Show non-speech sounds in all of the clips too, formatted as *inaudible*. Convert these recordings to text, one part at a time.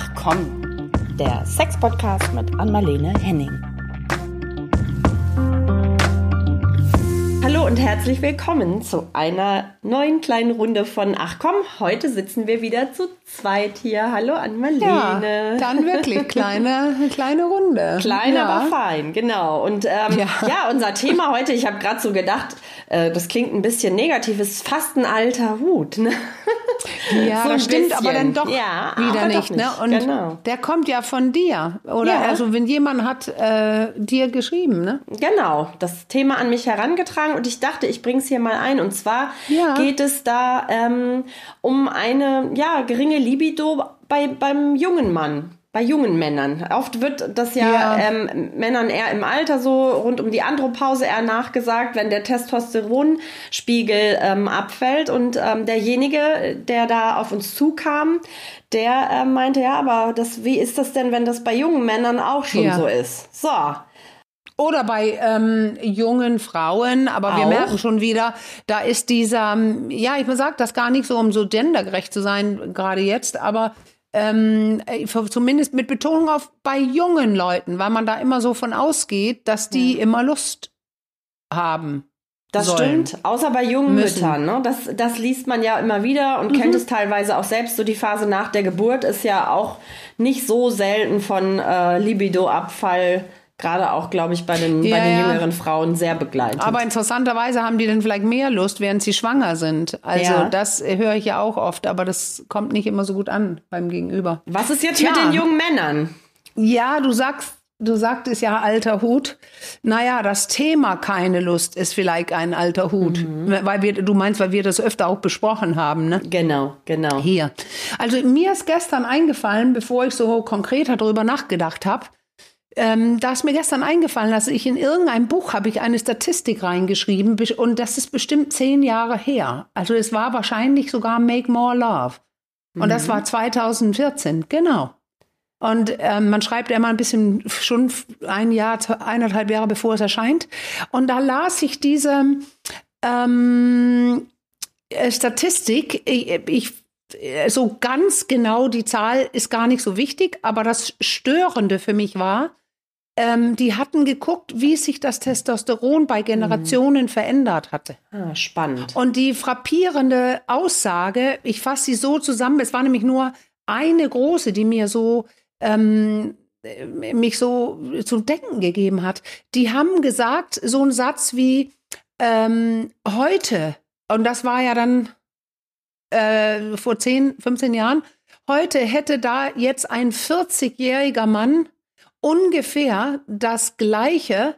Ach komm, der Sex-Podcast mit Anmalene Henning. Hallo und herzlich willkommen zu einer neuen kleinen Runde von Ach komm, heute sitzen wir wieder zu zweit hier. Hallo Anmalene. Ja, dann wirklich kleine, kleine Runde. Klein, ja. aber fein, genau. Und ähm, ja. ja. unser Thema heute, ich habe gerade so gedacht, äh, das klingt ein bisschen negativ, ist fast ein alter Hut. Ne? Ja, so das stimmt, bisschen. aber dann doch ja, wieder nicht, nicht. Ne? Und genau. der kommt ja von dir. Oder ja. also wenn jemand hat äh, dir geschrieben, ne? Genau, das Thema an mich herangetragen und ich dachte, ich bringe es hier mal ein. Und zwar ja. geht es da ähm, um eine ja, geringe Libido bei, beim jungen Mann bei jungen Männern. Oft wird das ja, ja. Ähm, Männern eher im Alter so rund um die Andropause eher nachgesagt, wenn der Testosteronspiegel ähm, abfällt. Und ähm, derjenige, der da auf uns zukam, der äh, meinte, ja, aber das, wie ist das denn, wenn das bei jungen Männern auch schon ja. so ist? So. Oder bei ähm, jungen Frauen, aber wir merken schon wieder, da ist dieser, ja, ich sage das gar nicht so, um so gendergerecht zu sein, gerade jetzt, aber ähm, äh, zumindest mit Betonung auf bei jungen Leuten, weil man da immer so von ausgeht, dass die ja. immer Lust haben. Das sollen. stimmt, außer bei jungen müssen. Müttern. Ne? Das, das liest man ja immer wieder und mhm. kennt es teilweise auch selbst. So die Phase nach der Geburt ist ja auch nicht so selten von äh, Libidoabfall gerade auch, glaube ich, bei den, ja, bei den jüngeren Frauen sehr begleitet. Aber interessanterweise haben die dann vielleicht mehr Lust, während sie schwanger sind. Also ja. das höre ich ja auch oft, aber das kommt nicht immer so gut an beim Gegenüber. Was ist jetzt Tja. mit den jungen Männern? Ja, du sagst, du sagtest ja alter Hut. Naja, das Thema keine Lust ist vielleicht ein alter Hut. Mhm. Weil wir, du meinst, weil wir das öfter auch besprochen haben, ne? Genau, genau. Hier. Also mir ist gestern eingefallen, bevor ich so konkreter darüber nachgedacht habe, ähm, da ist mir gestern eingefallen, dass ich in irgendeinem Buch habe ich eine Statistik reingeschrieben und das ist bestimmt zehn Jahre her. Also es war wahrscheinlich sogar Make More Love. Und mhm. das war 2014, genau. Und ähm, man schreibt immer ein bisschen schon ein Jahr, eineinhalb Jahre bevor es erscheint. Und da las ich diese ähm, äh, Statistik. Ich, ich so ganz genau die Zahl ist gar nicht so wichtig, aber das Störende für mich war, ähm, die hatten geguckt, wie sich das Testosteron bei Generationen mhm. verändert hatte. Ah, spannend. Und die frappierende Aussage, ich fasse sie so zusammen, es war nämlich nur eine große, die mir so ähm, mich so zu denken gegeben hat. Die haben gesagt, so ein Satz wie ähm, heute, und das war ja dann äh, vor 10, 15 Jahren, heute hätte da jetzt ein 40-jähriger Mann ungefähr das gleiche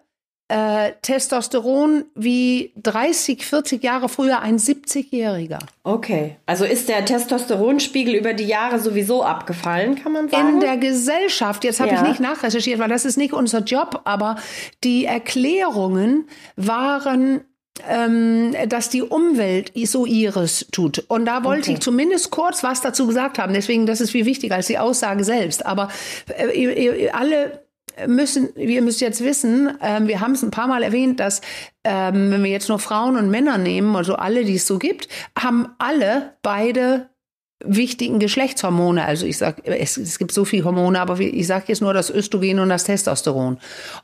äh, Testosteron wie 30, 40 Jahre früher ein 70-Jähriger. Okay, also ist der Testosteronspiegel über die Jahre sowieso abgefallen, kann man sagen? In der Gesellschaft, jetzt habe ja. ich nicht nachrecherchiert, weil das ist nicht unser Job, aber die Erklärungen waren ähm, dass die Umwelt so ihres tut. Und da wollte okay. ich zumindest kurz was dazu gesagt haben. Deswegen, das ist viel wichtiger als die Aussage selbst. Aber äh, alle müssen, wir müssen jetzt wissen, äh, wir haben es ein paar Mal erwähnt, dass ähm, wenn wir jetzt nur Frauen und Männer nehmen, also alle, die es so gibt, haben alle beide wichtigen Geschlechtshormone. Also ich sage, es, es, gibt so viele Hormone, aber ich sage jetzt nur das Östrogen und das Testosteron.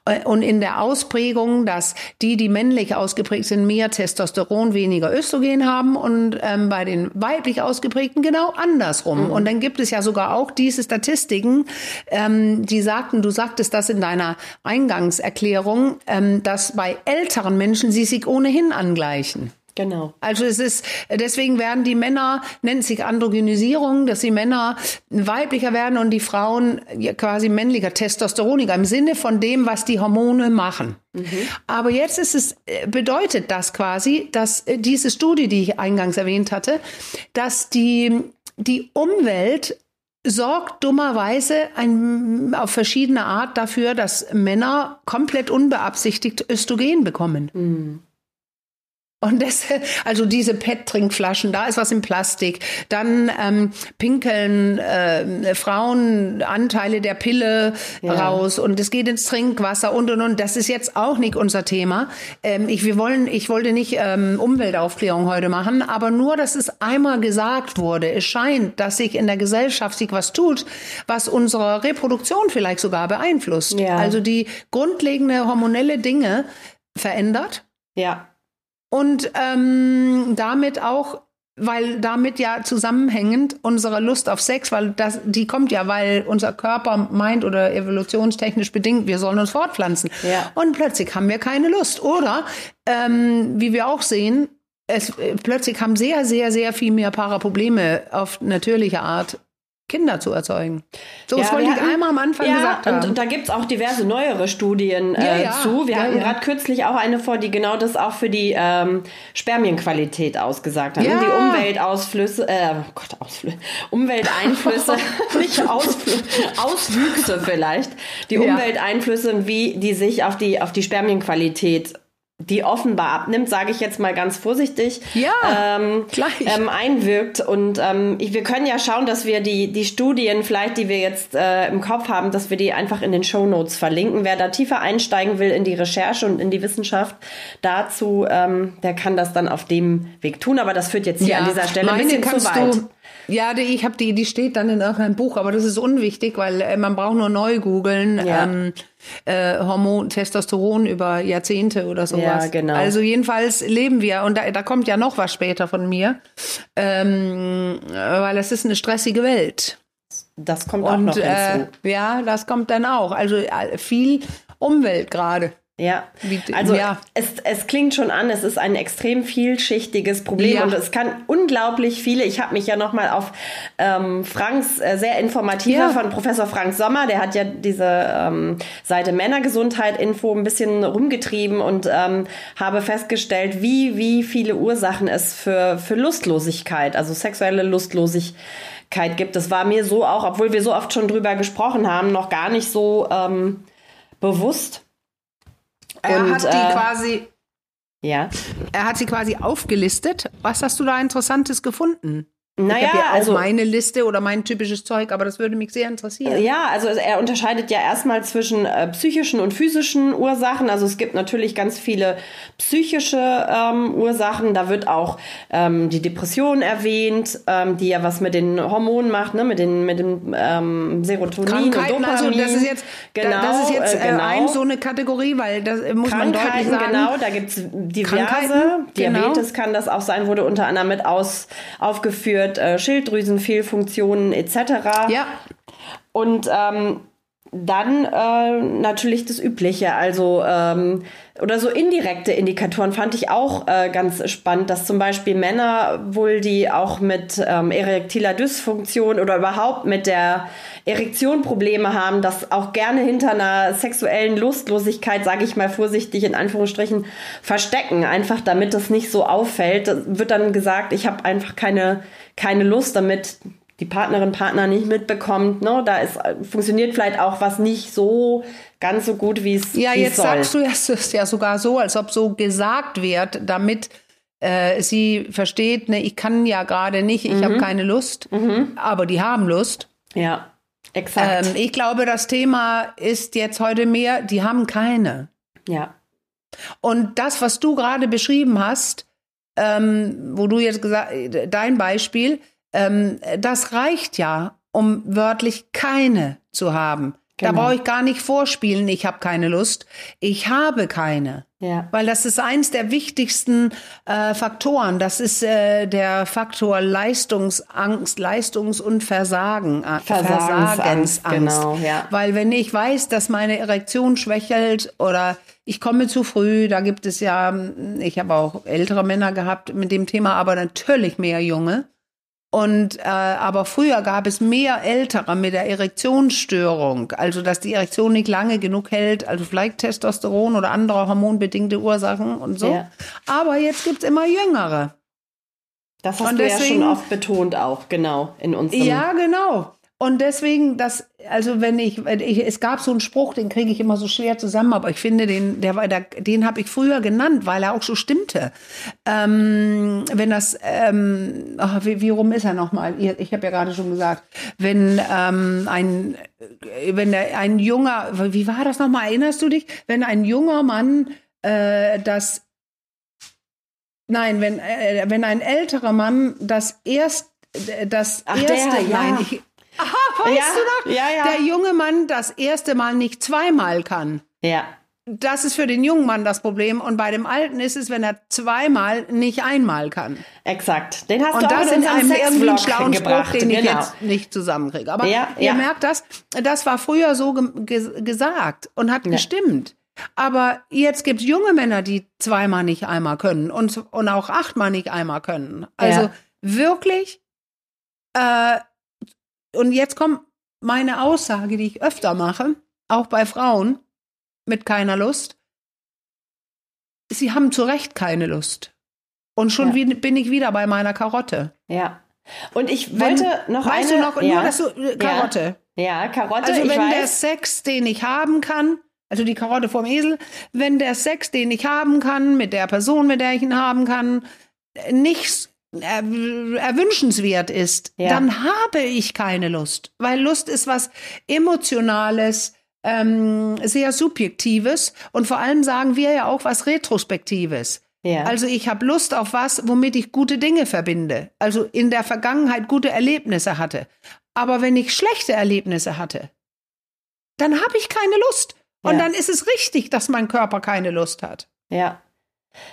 Äh, und in der Ausprägung, dass die, die männlich ausgeprägt sind, mehr Testosteron, weniger Östrogen haben und ähm, bei den weiblich ausgeprägten genau andersrum. Mhm. Und dann gibt es ja sogar auch diese Statistiken, ähm, die sagten, du sagtest das in deiner Eingangserklärung, ähm, dass bei älteren Menschen sie sich ohnehin angleichen. Genau. Also es ist, deswegen werden die Männer, nennt sich Androgenisierung, dass die Männer weiblicher werden und die Frauen quasi männlicher, testosteroniger, im Sinne von dem, was die Hormone machen. Mhm. Aber jetzt ist es, bedeutet das quasi, dass diese Studie, die ich eingangs erwähnt hatte, dass die, die Umwelt sorgt dummerweise ein, auf verschiedene Art dafür, dass Männer komplett unbeabsichtigt Östrogen bekommen. Mhm. Und das, also diese PET-Trinkflaschen, da ist was in Plastik. Dann ähm, pinkeln äh, Frauen Anteile der Pille ja. raus und es geht ins Trinkwasser und und und. Das ist jetzt auch nicht unser Thema. Ähm, ich, wir wollen, ich wollte nicht ähm, Umweltaufklärung heute machen, aber nur, dass es einmal gesagt wurde. Es scheint, dass sich in der Gesellschaft sich was tut, was unsere Reproduktion vielleicht sogar beeinflusst. Ja. Also die grundlegende hormonelle Dinge verändert. Ja und ähm, damit auch weil damit ja zusammenhängend unsere Lust auf Sex, weil das, die kommt ja, weil unser Körper meint oder evolutionstechnisch bedingt, wir sollen uns fortpflanzen. Ja. Und plötzlich haben wir keine Lust. Oder, ähm, wie wir auch sehen, es, plötzlich haben sehr, sehr, sehr viel mehr Paare Probleme auf natürliche Art Kinder zu erzeugen. So, das wollte ich einmal am Anfang ja, gesagt haben. Und da gibt es auch diverse neuere Studien äh, ja, zu. Wir ja, hatten gerade kürzlich auch eine vor, die genau das auch für die ähm, Spermienqualität ausgesagt hat. Ja. Die Umweltausflüsse, äh, oh Gott, Ausflüsse, Umwelteinflüsse, *laughs* *laughs* nicht Ausflüsse, Auswüchse vielleicht. Die Umwelteinflüsse, wie die sich auf die, auf die Spermienqualität die offenbar abnimmt, sage ich jetzt mal ganz vorsichtig, ja, ähm, ähm, einwirkt. Und ähm, wir können ja schauen, dass wir die, die Studien, vielleicht, die wir jetzt äh, im Kopf haben, dass wir die einfach in den Show Notes verlinken. Wer da tiefer einsteigen will in die Recherche und in die Wissenschaft dazu, ähm, der kann das dann auf dem Weg tun. Aber das führt jetzt hier ja, an dieser Stelle ein bisschen zu weit. Du ja, die, ich habe die, die steht dann in irgendeinem Buch, aber das ist unwichtig, weil äh, man braucht nur neu googeln. Ja. Ähm, äh, Hormon, Testosteron über Jahrzehnte oder sowas. Ja, genau. Also jedenfalls leben wir, und da, da kommt ja noch was später von mir, ähm, weil es ist eine stressige Welt. Das kommt auch und, noch hinzu. Äh, ja, das kommt dann auch. Also äh, viel Umwelt gerade. Ja, also ja. Es, es klingt schon an, es ist ein extrem vielschichtiges Problem ja. und es kann unglaublich viele, ich habe mich ja nochmal auf ähm, Franks äh, sehr informative ja. von Professor Frank Sommer, der hat ja diese ähm, Seite Männergesundheit Info ein bisschen rumgetrieben und ähm, habe festgestellt, wie, wie viele Ursachen es für, für Lustlosigkeit, also sexuelle Lustlosigkeit gibt. Das war mir so auch, obwohl wir so oft schon drüber gesprochen haben, noch gar nicht so ähm, bewusst. Er und, hat die äh, quasi. Ja. Er hat sie quasi aufgelistet. Was hast du da Interessantes gefunden? Naja, ich ja also meine Liste oder mein typisches Zeug, aber das würde mich sehr interessieren. Ja, also er unterscheidet ja erstmal zwischen äh, psychischen und physischen Ursachen. Also es gibt natürlich ganz viele psychische ähm, Ursachen. Da wird auch ähm, die Depression erwähnt, ähm, die ja was mit den Hormonen macht, ne, mit den mit dem ähm, Serotonin Krankheiten, und Dopamin. Also das ist jetzt genau, das ist jetzt äh, genau. ein so eine Kategorie, weil das muss man deutlich sagen. Genau, da gibt's diverse. Genau. Diabetes kann das auch sein, wurde unter anderem mit aus aufgeführt wird, äh, Schilddrüsenfehlfunktionen etc. Ja. Und ähm, dann äh, natürlich das Übliche, also ähm, oder so indirekte Indikatoren fand ich auch äh, ganz spannend, dass zum Beispiel Männer wohl, die auch mit ähm, erektiler Dysfunktion oder überhaupt mit der Erektion Probleme haben, das auch gerne hinter einer sexuellen Lustlosigkeit, sage ich mal vorsichtig in Anführungsstrichen, verstecken, einfach damit das nicht so auffällt. Das wird dann gesagt, ich habe einfach keine keine Lust, damit die Partnerin, Partner nicht mitbekommt. Ne? Da ist, funktioniert vielleicht auch was nicht so ganz so gut, wie es Ja, jetzt soll. sagst du es ist ja sogar so, als ob so gesagt wird, damit äh, sie versteht, ne, ich kann ja gerade nicht, ich mhm. habe keine Lust, mhm. aber die haben Lust. Ja, exakt. Ähm, ich glaube, das Thema ist jetzt heute mehr, die haben keine. Ja. Und das, was du gerade beschrieben hast, ähm, wo du jetzt gesagt, dein Beispiel, ähm, das reicht ja, um wörtlich keine zu haben. Genau. Da brauche ich gar nicht vorspielen, ich habe keine Lust. Ich habe keine. Ja. Weil das ist eins der wichtigsten äh, Faktoren. Das ist äh, der Faktor Leistungsangst, Leistungs- und Versagen. Äh, Versagensangst. Genau, ja. Weil wenn ich weiß, dass meine Erektion schwächelt oder ich komme zu früh, da gibt es ja, ich habe auch ältere Männer gehabt mit dem Thema, aber natürlich mehr junge. Und äh, aber früher gab es mehr Ältere mit der Erektionsstörung, also dass die Erektion nicht lange genug hält, also vielleicht Testosteron oder andere hormonbedingte Ursachen und so. Ja. Aber jetzt gibt's immer Jüngere. Das hast und du deswegen, ja schon oft betont auch, genau, in unserem. Ja, genau. Und deswegen, das, also wenn ich, wenn ich es gab so einen Spruch, den kriege ich immer so schwer zusammen, aber ich finde, den, der war, der, den habe ich früher genannt, weil er auch so stimmte. Ähm, wenn das, ähm, ach, wie, wie rum ist er nochmal? Ich habe ja gerade schon gesagt, wenn ähm, ein, wenn der, ein junger, wie war das nochmal? Erinnerst du dich? Wenn ein junger Mann äh, das Nein, wenn, äh, wenn ein älterer Mann das erst das Ach, erste, der, ja. nein, ich, aha, weißt Ja, du noch? ja, ja. Der junge Mann das erste Mal nicht zweimal kann. Ja. Das ist für den jungen Mann das Problem. Und bei dem Alten ist es, wenn er zweimal nicht einmal kann. Exakt. Den hast Und du auch das in einem irgendwie schlauen Spruch, den ich genau. jetzt nicht zusammenkriege. Aber Ja, ihr ja. merkt das, das war früher so ge ge gesagt und hat gestimmt. Aber jetzt gibt es junge Männer, die zweimal nicht einmal können und, und auch achtmal nicht einmal können. Also Ja. wirklich. Äh, und jetzt kommt meine Aussage, die ich öfter mache, auch bei Frauen mit keiner Lust. Sie haben zu Recht keine Lust. Und schon Ja. bin ich wieder bei meiner Karotte. Ja. Und ich Wenn- wollte noch weißt eine. du noch, ja. nur dass du, äh, Karotte. Ja, Karotte, Also wenn der. Sex, den ich haben kann, also die Karotte vom Esel, wenn der Sex, den ich haben kann, mit der Person, mit der ich ihn haben kann, nicht er, erwünschenswert ist, Ja. dann habe ich keine Lust. Weil Lust ist was Emotionales, ähm, sehr Subjektives und vor allem sagen wir ja auch was Retrospektives. ja. Also ich habe Lust auf was, womit ich gute Dinge verbinde. Also in der Vergangenheit gute Erlebnisse hatte. Aber wenn ich schlechte Erlebnisse hatte, dann habe ich keine Lust. Und Ja. dann ist es richtig, dass mein Körper keine Lust hat. ja.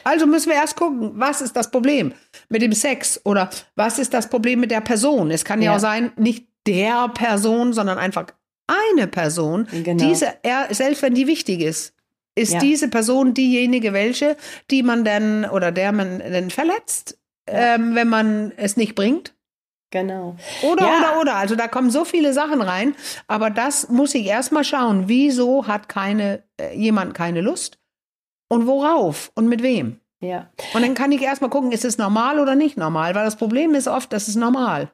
Also müssen wir erst gucken, was ist das Problem mit dem Sex oder was ist das Problem mit der Person. Es kann ja, Ja. auch sein, nicht der Person, sondern einfach eine Person. Genau. Diese, selbst wenn die wichtig ist, ist Ja. diese Person diejenige, welche, die man dann oder der man dann verletzt, ähm, wenn man es nicht bringt. Genau. Oder, Ja. oder, oder. Also da kommen so viele Sachen rein. Aber das muss ich erstmal schauen. Wieso hat keine, äh, jemand keine Lust? Und worauf? Und mit wem? Ja. Und dann kann ich erstmal gucken, ist es normal oder nicht normal? Weil das Problem ist oft, das ist normal.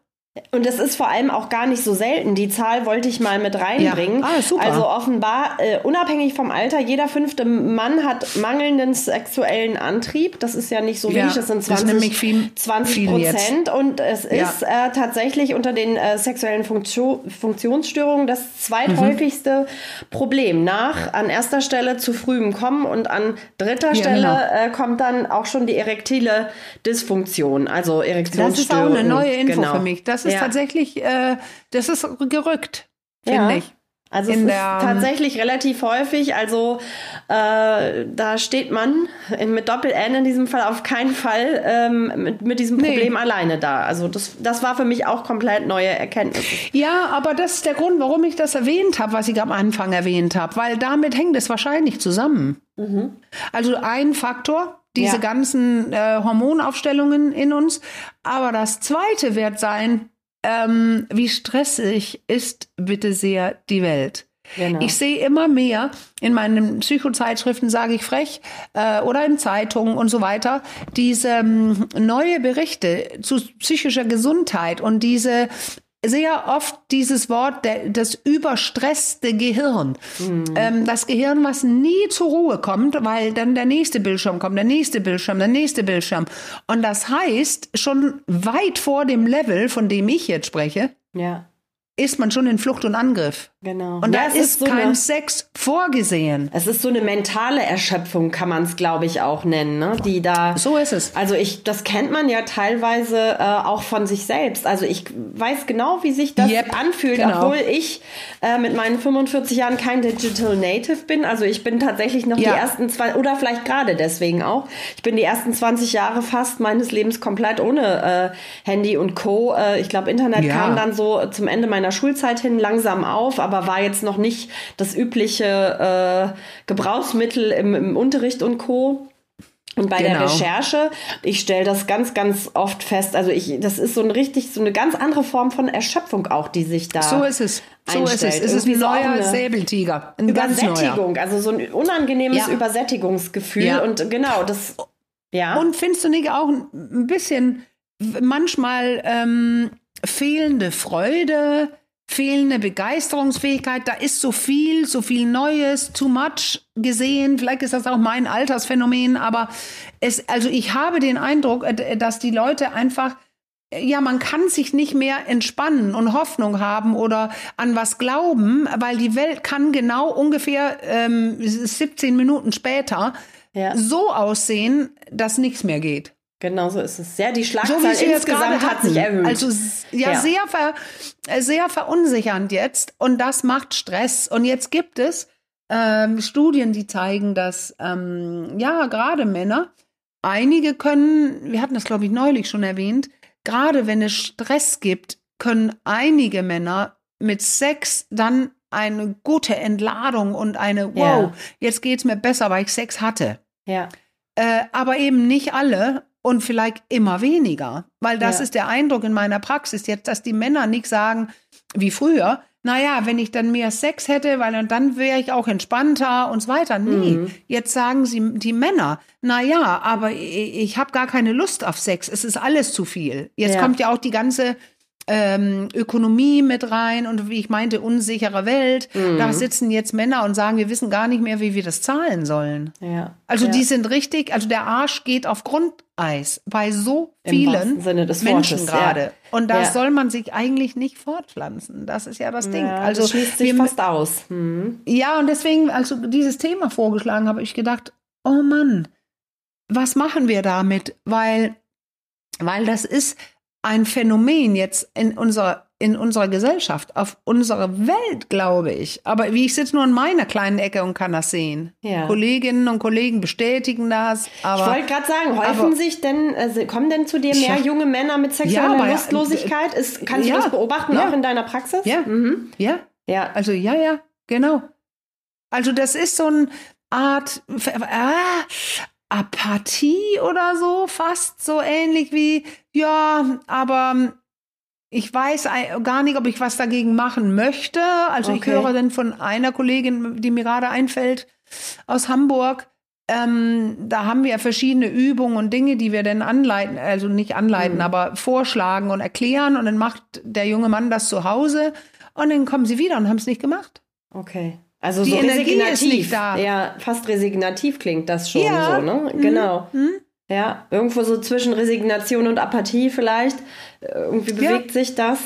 Und das ist vor allem auch gar nicht so selten. Die Zahl wollte ich mal mit reinbringen. Ja. Ah, super. Also offenbar, äh, unabhängig vom Alter, jeder fünfte Mann hat mangelnden sexuellen Antrieb. Das ist ja nicht so Ja, wenig, das sind das ist 20, nämlich viel- 20 viel jetzt. Prozent. Und es Ja. ist äh, tatsächlich unter den äh, sexuellen Funktio Funktionsstörungen das zweithäufigste Problem. Nach an erster Stelle zu frühem Kommen und an dritter Ja, Stelle genau. äh, kommt dann auch schon die erektile Dysfunktion, also Das Erektionsstörungen. ist auch eine neue Info Genau. für mich. Das ist Ja. tatsächlich, äh, das ist gerückt, finde Ja. ich. Also in es ist der- tatsächlich relativ häufig. Also äh, da steht man in, mit Doppel-N in diesem Fall auf keinen Fall ähm, mit, mit diesem Nee. Problem alleine da. Also das, das war für mich auch komplett neue Erkenntnis. Ja, aber das ist der Grund, warum ich das erwähnt habe, was ich am Anfang erwähnt habe, weil damit hängt es wahrscheinlich zusammen. Also ein Faktor, diese Ja. ganzen äh, Hormonaufstellungen in uns, aber das zweite wird sein, ähm, wie stressig ist bitte sehr die Welt. Genau. Ich sehe immer mehr in meinen Psychozeitschriften, sage ich frech, äh, oder in Zeitungen und so weiter, diese ähm, neue Berichte zu psychischer Gesundheit und diese sehr oft dieses Wort, der, das überstresste Gehirn. Ähm, das Gehirn, was nie zur Ruhe kommt, weil dann der nächste Bildschirm kommt, der nächste Bildschirm, der nächste Bildschirm. Und das heißt, schon weit vor dem Level, von dem ich jetzt spreche, ja, ist man schon in Flucht und Angriff. genau. Und ja, da ist so kein eine, Sex vorgesehen. es ist so eine mentale Erschöpfung, kann man es, glaube ich, auch nennen, ne? die da. So ist es. Also ich, das kennt man ja teilweise äh, auch von sich selbst. Also ich weiß genau, wie sich das Yep, anfühlt, genau. obwohl ich äh, mit meinen 45 Jahren kein Digital Native bin. Also ich bin tatsächlich noch Ja. die ersten zwei, oder vielleicht gerade deswegen auch. Ich bin die ersten 20 Jahre fast meines Lebens komplett ohne äh, Handy und Co. Äh, ich glaube, Internet Ja. kam dann so zum Ende meiner Schulzeit hin langsam auf, aber war jetzt noch nicht das übliche äh, Gebrauchsmittel im, im Unterricht und Co. Und bei der Genau. Recherche, ich stelle das ganz, ganz oft fest. Also ich, das ist so ein richtig, so eine ganz andere Form von Erschöpfung auch, die sich da. So ist es. So ist es. einstellt. Es ist Irgendwie ein so auch neuer eine Säbeltiger. Ein ganz neuer. Übersättigung, also so ein unangenehmes Ja. Übersättigungsgefühl. Ja. Und genau, das. Ja. Und findest du nicht auch ein bisschen manchmal ähm, fehlende Freude, fehlende Begeisterungsfähigkeit. Da ist so viel, so viel Neues, too much gesehen. Vielleicht ist das auch mein Altersphänomen, aber es, also ich habe den Eindruck, äh, dass die Leute einfach ja, man kann sich nicht mehr entspannen und Hoffnung haben oder an was glauben, weil die Welt kann genau ungefähr ähm, 17 Minuten später ja. so aussehen, dass nichts mehr geht. Genau so ist es. Ja, die Schlagzahl so insgesamt hat sich erhöht. Also ja, ja, Sehr, ver, sehr verunsichernd jetzt und das macht Stress. Und jetzt gibt es ähm, Studien, die zeigen, dass ähm, ja gerade Männer, einige können, wir hatten das glaube ich neulich schon erwähnt, gerade wenn es Stress gibt, können einige Männer mit Sex dann eine gute Entladung und eine Wow, ja. jetzt geht's mir besser, weil ich Sex hatte. Ja. Äh, aber eben nicht alle und vielleicht immer weniger. Weil das ja. ist der Eindruck in meiner Praxis jetzt, dass die Männer nicht sagen, wie früher, naja, wenn ich dann mehr Sex hätte, weil dann wäre ich auch entspannter und so weiter. Nee, mhm. jetzt sagen sie die Männer, naja, aber ich, ich habe gar keine Lust auf Sex. Es ist alles zu viel. Jetzt ja. kommt ja auch die ganze ähm, Ökonomie mit rein und wie ich meinte, unsichere Welt. Mhm. Da sitzen jetzt Männer und sagen, wir wissen gar nicht mehr, wie wir das zahlen sollen. Ja. Also ja. die sind richtig, also der Arsch geht auf Grundeis bei so vielen Menschen gerade. Ja. Und da soll man sich eigentlich nicht fortpflanzen. Das ist ja das Ding. also das schließt sich wir, fast aus. Mhm. Ja, und deswegen, als du dieses Thema vorgeschlagen habe, ich gedacht, oh Mann, was machen wir damit? Weil, weil das ist, ein Phänomen jetzt in unserer in unserer Gesellschaft, auf unserer Welt, glaube ich. Aber wie ich sitze nur in meiner kleinen Ecke und kann das sehen. Ja. Kolleginnen und Kollegen bestätigen das. Aber, ich wollte gerade sagen, häufen aber, sich denn, also kommen denn zu dir mehr ja. junge Männer mit sexueller ja, Lustlosigkeit? Ist, kannst du das beobachten, auch in deiner Praxis? Ja. Mhm. ja. Ja. Also ja, ja, genau. Also das ist so eine Art, ah, Apathie oder so, fast so ähnlich wie, ja, aber ich weiß gar nicht, ob ich was dagegen machen möchte. Also okay. ich höre dann von einer Kollegin, die mir gerade einfällt, aus Hamburg, ähm, da haben wir verschiedene Übungen und Dinge, die wir dann anleiten, also nicht anleiten, mhm. aber vorschlagen und erklären. Und dann macht der junge Mann das zu Hause und dann kommen sie wieder und haben es nicht gemacht. Okay. Also die so Energie da. Ja, fast resignativ klingt das schon ja. so, ne? Mhm. Genau. Mhm. Ja, irgendwo so zwischen Resignation und Apathie vielleicht. Irgendwie bewegt ja. sich das.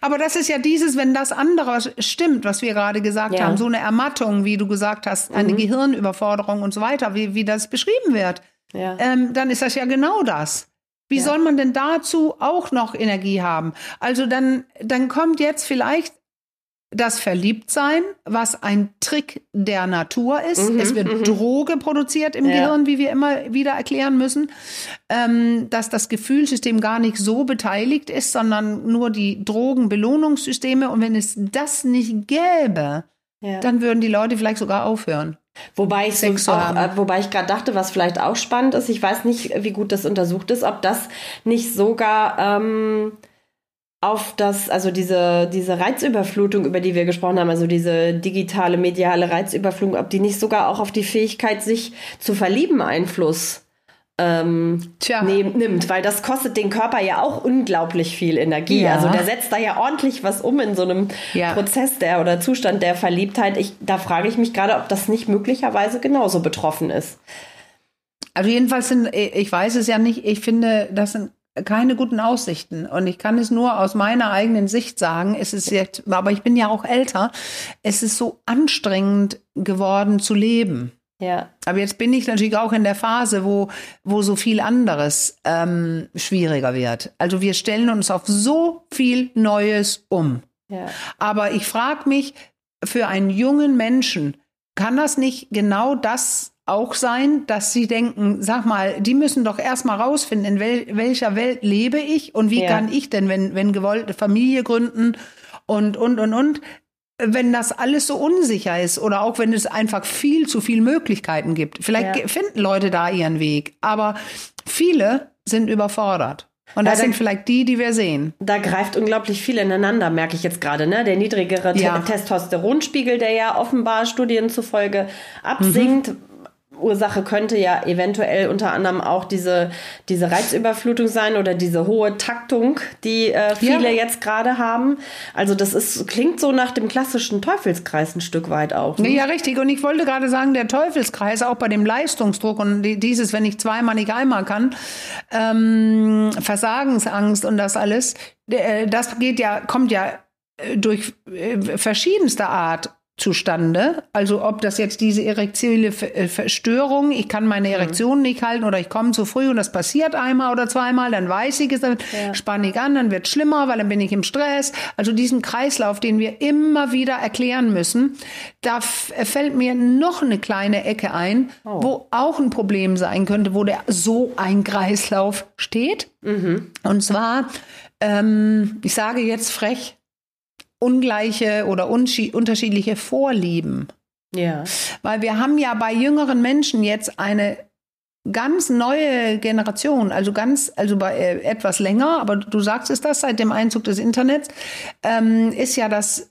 Aber das ist ja dieses, wenn das andere stimmt, was wir gerade gesagt ja. haben, so eine Ermattung, wie du gesagt hast, eine mhm. Gehirnüberforderung und so weiter, wie, wie das beschrieben wird, ja. ähm, dann ist das ja genau das. Wie ja. soll man denn dazu auch noch Energie haben? Also dann, dann kommt jetzt vielleicht das Verliebtsein, was ein Trick der Natur ist. Mhm, es wird mhm. Droge produziert im ja. Gehirn, wie wir immer wieder erklären müssen, ähm, dass das Gefühlssystem gar nicht so beteiligt ist, sondern nur die Drogenbelohnungssysteme. Und wenn es das nicht gäbe, ja. dann würden die Leute vielleicht sogar aufhören. Wobei ich, so auch, äh, wobei ich gerade dachte, was vielleicht auch spannend ist, ich weiß nicht, wie gut das untersucht ist, ob das nicht sogar ähm, auf das, also diese, diese Reizüberflutung, über die wir gesprochen haben, also diese digitale, mediale Reizüberflutung, ob die nicht sogar auch auf die Fähigkeit, sich zu verlieben, Einfluss ähm, nehm, nimmt, weil das kostet den Körper ja auch unglaublich viel Energie. Ja. Also der setzt da ja ordentlich was um in so einem ja. Prozess der oder Zustand der Verliebtheit. Ich, da frage ich mich gerade, ob das nicht möglicherweise genauso betroffen ist. Also jedenfalls sind, ich weiß es ja nicht, ich finde, das sind keine guten Aussichten. Und ich kann es nur aus meiner eigenen Sicht sagen. Es ist jetzt, aber ich bin ja auch älter. Es ist so anstrengend geworden zu leben. Ja. Aber jetzt bin ich natürlich auch in der Phase, wo, wo so viel anderes ähm, schwieriger wird. Also wir stellen uns auf so viel Neues um. Ja. Aber ich frage mich, für einen jungen Menschen, kann das nicht genau das auch sein, dass sie denken, sag mal, die müssen doch erstmal rausfinden, in wel welcher Welt lebe ich und wie ja. kann ich denn, wenn, wenn gewollte Familie gründen und, und, und, und, wenn das alles so unsicher ist oder auch wenn es einfach viel zu viele Möglichkeiten gibt. Vielleicht ja. finden Leute da ihren Weg, aber viele sind überfordert. Und das ja, da, sind vielleicht die, die wir sehen. Da greift unglaublich viel ineinander, merke ich jetzt gerade. Ne? Der niedrigere ja. Testosteronspiegel, der ja offenbar Studien zufolge absinkt, mhm Ursache könnte ja eventuell unter anderem auch diese, diese Reizüberflutung sein oder diese hohe Taktung, die äh, viele ja. jetzt gerade haben. Also das ist, klingt so nach dem klassischen Teufelskreis ein Stück weit auch. Ne? Ja, richtig. Und ich wollte gerade sagen, der Teufelskreis auch bei dem Leistungsdruck und dieses, wenn ich zweimal nicht einmal kann, ähm, Versagensangst und das alles, äh, das geht ja, kommt ja äh, durch äh, verschiedenste Art zustande. Also ob das jetzt diese erektiole äh, Verstörung, ich kann meine. Erektion mhm. nicht halten oder ich komme zu früh und das passiert einmal oder zweimal, dann weiß ich es, dann ja. spanne ich an, dann wird schlimmer, weil dann bin ich im Stress. Also diesen Kreislauf, den wir immer wieder erklären müssen, da fällt mir noch eine kleine Ecke ein, oh. wo auch ein Problem sein könnte, wo der so ein Kreislauf steht. Mhm. Und zwar, ähm, ich sage jetzt frech, ungleiche oder unterschiedliche Vorlieben. Ja. Weil wir haben ja bei jüngeren Menschen jetzt eine ganz neue Generation, also ganz, also bei äh, etwas länger, aber du sagst es das, seit dem Einzug des Internets, ähm, ist ja das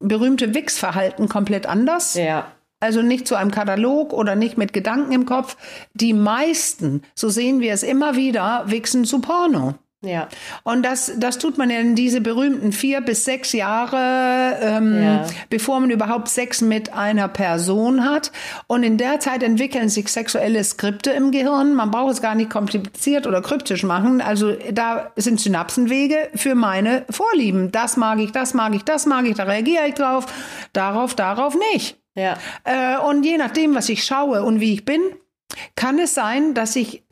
berühmte Wix-Verhalten komplett anders. Ja. Also nicht zu einem Katalog oder nicht mit Gedanken im Kopf. Die meisten, so sehen wir es immer wieder, wichsen zu Porno. Ja. Und das, das tut man ja in diese berühmten vier bis sechs Jahre, ähm, ja. bevor man überhaupt Sex mit einer Person hat. Und in der Zeit entwickeln sich sexuelle Skripte im Gehirn. Man braucht es gar nicht kompliziert oder kryptisch machen. Also da sind Synapsenwege für meine Vorlieben. Das mag ich, das mag ich, das mag ich, da reagiere ich drauf, darauf, darauf nicht. Ja. Äh, und je nachdem, was ich schaue und wie ich bin, kann es sein, dass ich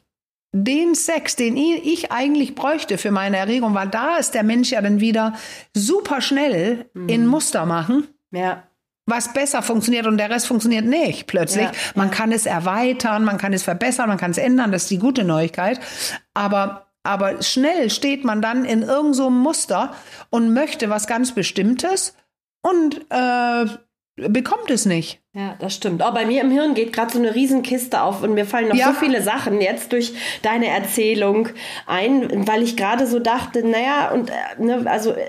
den Sex, den ich eigentlich bräuchte für meine Erregung, weil da ist der Mensch ja dann wieder super schnell mhm. in Muster machen. Ja. Was besser funktioniert und der Rest funktioniert nicht plötzlich. Ja, man ja. kann es erweitern, man kann es verbessern, man kann es ändern, das ist die gute Neuigkeit. Aber, aber schnell steht man dann in irgendeinem so Muster und möchte was ganz Bestimmtes und äh, bekommt es nicht. Ja, das stimmt. Auch bei mir im Hirn geht gerade so eine Riesenkiste auf und mir fallen noch ja. so viele Sachen jetzt durch deine Erzählung ein, weil ich gerade so dachte, naja, und äh, ne, also äh,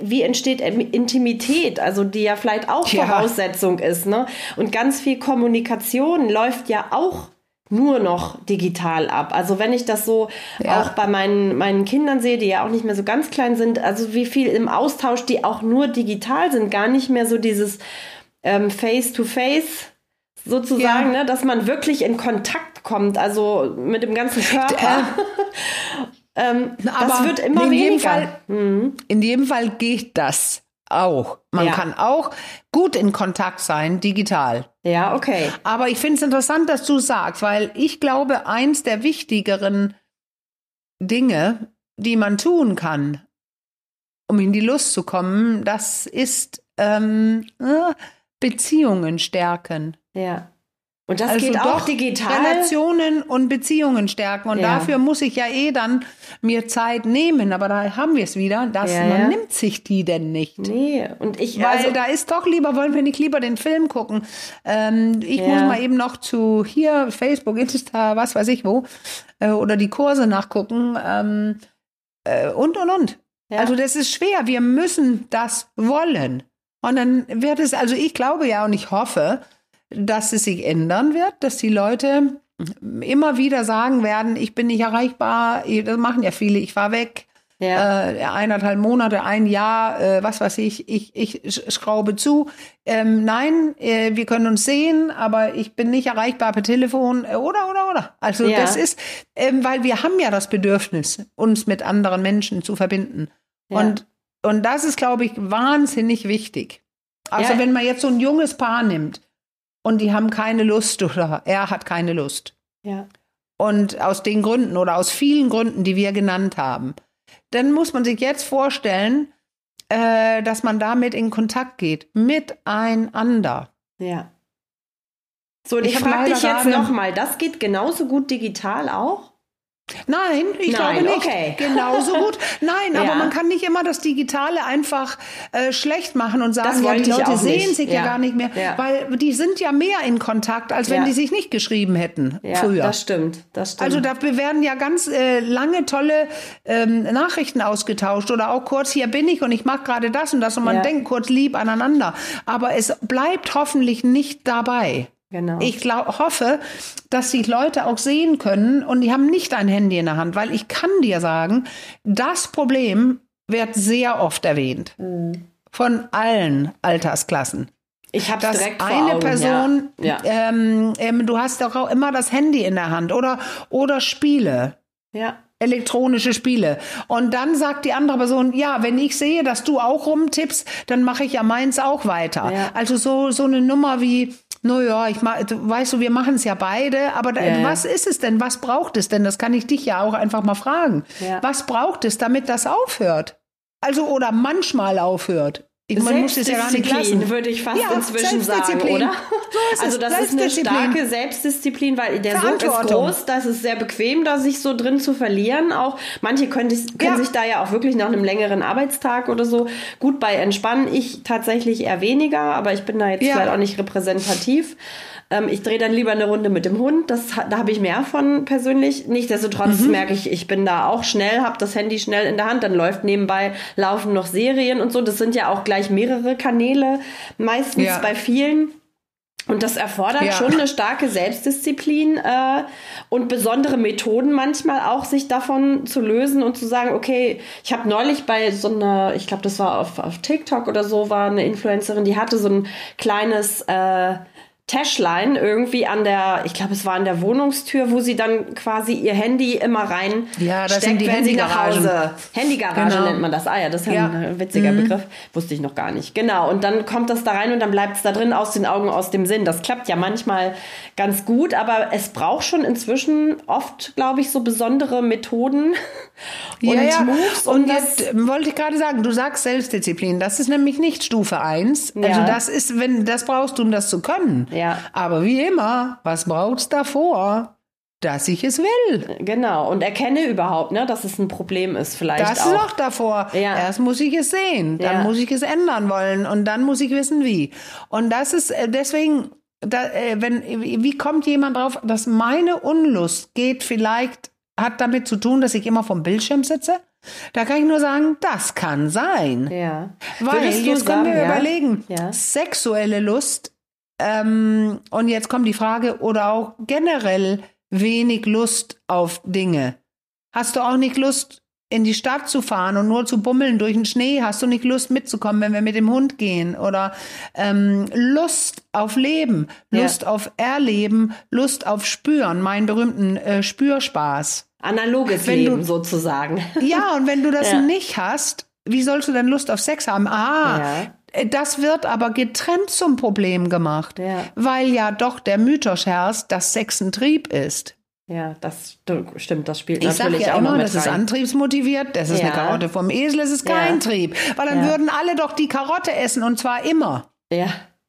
wie entsteht Intimität, also die ja vielleicht auch ja. Voraussetzung ist, ne? Und ganz viel Kommunikation läuft ja auch nur noch digital ab. Also wenn ich das so ja. auch bei meinen, meinen Kindern sehe, die ja auch nicht mehr so ganz klein sind, also wie viel im Austausch, die auch nur digital sind, gar nicht mehr so dieses ähm, Face-to-Face sozusagen, ja. ne, dass man wirklich in Kontakt kommt, also mit dem ganzen Körper. *laughs* ähm, das wird immer in weniger. Jedem Fall, mhm. In jedem Fall geht das auch. Man ja. kann auch gut in Kontakt sein, digital. Ja, okay. Aber ich finde es interessant, dass du sagst, weil ich glaube, eins der wichtigeren Dinge, die man tun kann, um in die Lust zu kommen, das ist ähm, äh, Beziehungen stärken. Ja. Und das also geht auch digital. Relationen und Beziehungen stärken. Und ja. dafür muss ich ja eh dann mir Zeit nehmen. Aber da haben wir es wieder. Dass ja, man ja. nimmt sich die denn nicht. Nee. Und ich, Weil also, da ist doch lieber, wollen wir nicht lieber den Film gucken. Ähm, ich muss mal eben noch zu hier, Facebook, Insta, was weiß ich wo. Äh, oder die Kurse nachgucken. Ähm, äh, und, und, und. Also das ist schwer. Wir müssen das wollen. Und dann wird es, also ich glaube ja und ich hoffe, dass es sich ändern wird, dass die Leute immer wieder sagen werden, ich bin nicht erreichbar, das machen ja viele, ich war weg. Ja. Äh, eineinhalb Monate, ein Jahr, äh, was weiß ich, ich, ich schraube zu. Ähm, nein, äh, wir können uns sehen, aber ich bin nicht erreichbar per Telefon äh, oder, oder, oder. Also ja. das ist, ähm, weil wir haben ja das Bedürfnis, uns mit anderen Menschen zu verbinden. Ja. Und und das ist, glaube ich, wahnsinnig wichtig. Also ja. wenn man jetzt so ein junges Paar nimmt und die haben keine Lust oder er hat keine Lust. Ja. Und aus den Gründen oder aus vielen Gründen, die wir genannt haben, dann muss man sich jetzt vorstellen, äh, dass man damit in Kontakt geht, miteinander. Ja. So, und ich, ich frage dich jetzt nochmal, das geht genauso gut digital auch? Nein, ich Nein, glaube nicht. Okay. *laughs* Genauso gut. Nein, ja. aber man kann nicht immer das Digitale einfach äh, schlecht machen und sagen, ja, die Leute sehen sich ja. ja. gar nicht mehr, ja. weil die sind ja mehr in Kontakt, als wenn die sich nicht geschrieben hätten ja, früher. Das stimmt, das stimmt. Also da werden ja ganz äh, lange tolle ähm, Nachrichten ausgetauscht oder auch kurz hier bin ich und ich mache gerade das und das und man denkt kurz lieb aneinander, aber es bleibt hoffentlich nicht dabei. Genau. Ich glaub, hoffe, dass die Leute auch sehen können und die haben nicht ein Handy in der Hand, weil ich kann dir sagen, das Problem wird sehr oft erwähnt. Mhm. Von allen Altersklassen. Ich habe direkt vor eine Augen, Person, ja. Ja. Ähm, ähm, du hast doch auch immer das Handy in der Hand oder, oder Spiele. Ja elektronische Spiele. Und dann sagt die andere Person, ja, wenn ich sehe, dass du auch rumtippst, dann mache ich ja meins auch weiter. Ja. Also so, so eine Nummer wie, naja, ich mach, du, weißt du, wir machen es ja beide, aber da, ja, was ist es denn? Was braucht es denn? Das kann ich dich ja auch einfach mal fragen. Ja. Was braucht es, damit das aufhört? Also oder manchmal aufhört. Man muss es ja gar nicht lassen. würde ich fast ja, inzwischen sagen, oder? So also das ist eine starke Selbstdisziplin, weil der Sog ist groß, das ist sehr bequem, da sich so drin zu verlieren. Auch manche können, können ja. sich da ja auch wirklich nach einem längeren Arbeitstag oder so gut bei entspannen. Ich tatsächlich eher weniger, aber ich bin da jetzt ja. vielleicht auch nicht repräsentativ. Ähm, ich drehe dann lieber eine Runde mit dem Hund. Das, da habe ich mehr von persönlich. Nichtsdestotrotz mhm. merke ich, ich bin da auch schnell, habe das Handy schnell in der Hand. Dann läuft nebenbei, laufen noch Serien und so. Das sind ja auch gleich mehrere Kanäle, meistens ja. bei vielen. Und das erfordert ja. schon eine starke Selbstdisziplin äh, und besondere Methoden manchmal auch, sich davon zu lösen und zu sagen, okay, ich habe neulich bei so einer, ich glaube, das war auf, auf TikTok oder so, war eine Influencerin, die hatte so ein kleines äh, Täschlein irgendwie an der, ich glaube, es war an der Wohnungstür, wo sie dann quasi ihr Handy immer rein ja, das steckt, wenn sie nach Hause. Handygarage genau. nennt man das. Ah ja, das ist ja. ein witziger mhm. Begriff. Wusste ich noch gar nicht. Genau. Und dann kommt das da rein und dann bleibt es da drin aus den Augen, aus dem Sinn. Das klappt ja manchmal ganz gut, aber es braucht schon inzwischen oft, glaube ich, so besondere Methoden *laughs* und ja, ja. Moves. Und, und jetzt wollte ich gerade sagen, du sagst Selbstdisziplin. Das ist nämlich nicht Stufe 1. Also das ist, wenn, das brauchst du, um das zu können. Ja. Aber wie immer, was braucht's davor? dass ich es will. Genau, und erkenne überhaupt, ne, dass es ein Problem ist vielleicht Das auch. ist auch davor. Ja. Erst muss ich es sehen, dann ja. muss ich es ändern wollen und dann muss ich wissen, wie. Und das ist äh, deswegen, da, äh, wenn, wie kommt jemand drauf, dass meine Unlust geht vielleicht, hat damit zu tun, dass ich immer vom Bildschirm sitze? Da kann ich nur sagen, das kann sein. Ja. Weil, jetzt können wir ja? überlegen, sexuelle Lust ähm, und jetzt kommt die Frage, oder auch generell wenig Lust auf Dinge. Hast du auch nicht Lust, in die Stadt zu fahren und nur zu bummeln durch den Schnee? Hast du nicht Lust mitzukommen, wenn wir mit dem Hund gehen? Oder ähm, Lust auf Leben, Lust ja. auf Erleben, Lust auf Spüren, meinen berühmten äh, Spürspaß. Analoges wenn Leben du, sozusagen. Ja, und wenn du das *laughs* ja. nicht hast, wie sollst du denn Lust auf Sex haben? Ah, ja. Äh, das wird aber getrennt zum Problem gemacht, ja. weil ja doch der Mythos herrscht, dass Sex ein Trieb ist. Ja, das stimmt, das spielt ich natürlich ja auch immer, noch mit das rein. ist antriebsmotiviert, das ist ja. eine Karotte vom Esel, es ist kein. Trieb, weil dann würden alle doch die Karotte essen und zwar immer. Ja.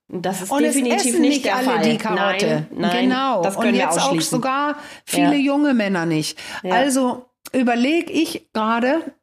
Das ist und definitiv es essen nicht, nicht der alle Fall. die Karotte. Nein, nein, genau. Das können und jetzt auch sogar viele junge Männer nicht. Also überlege ich gerade,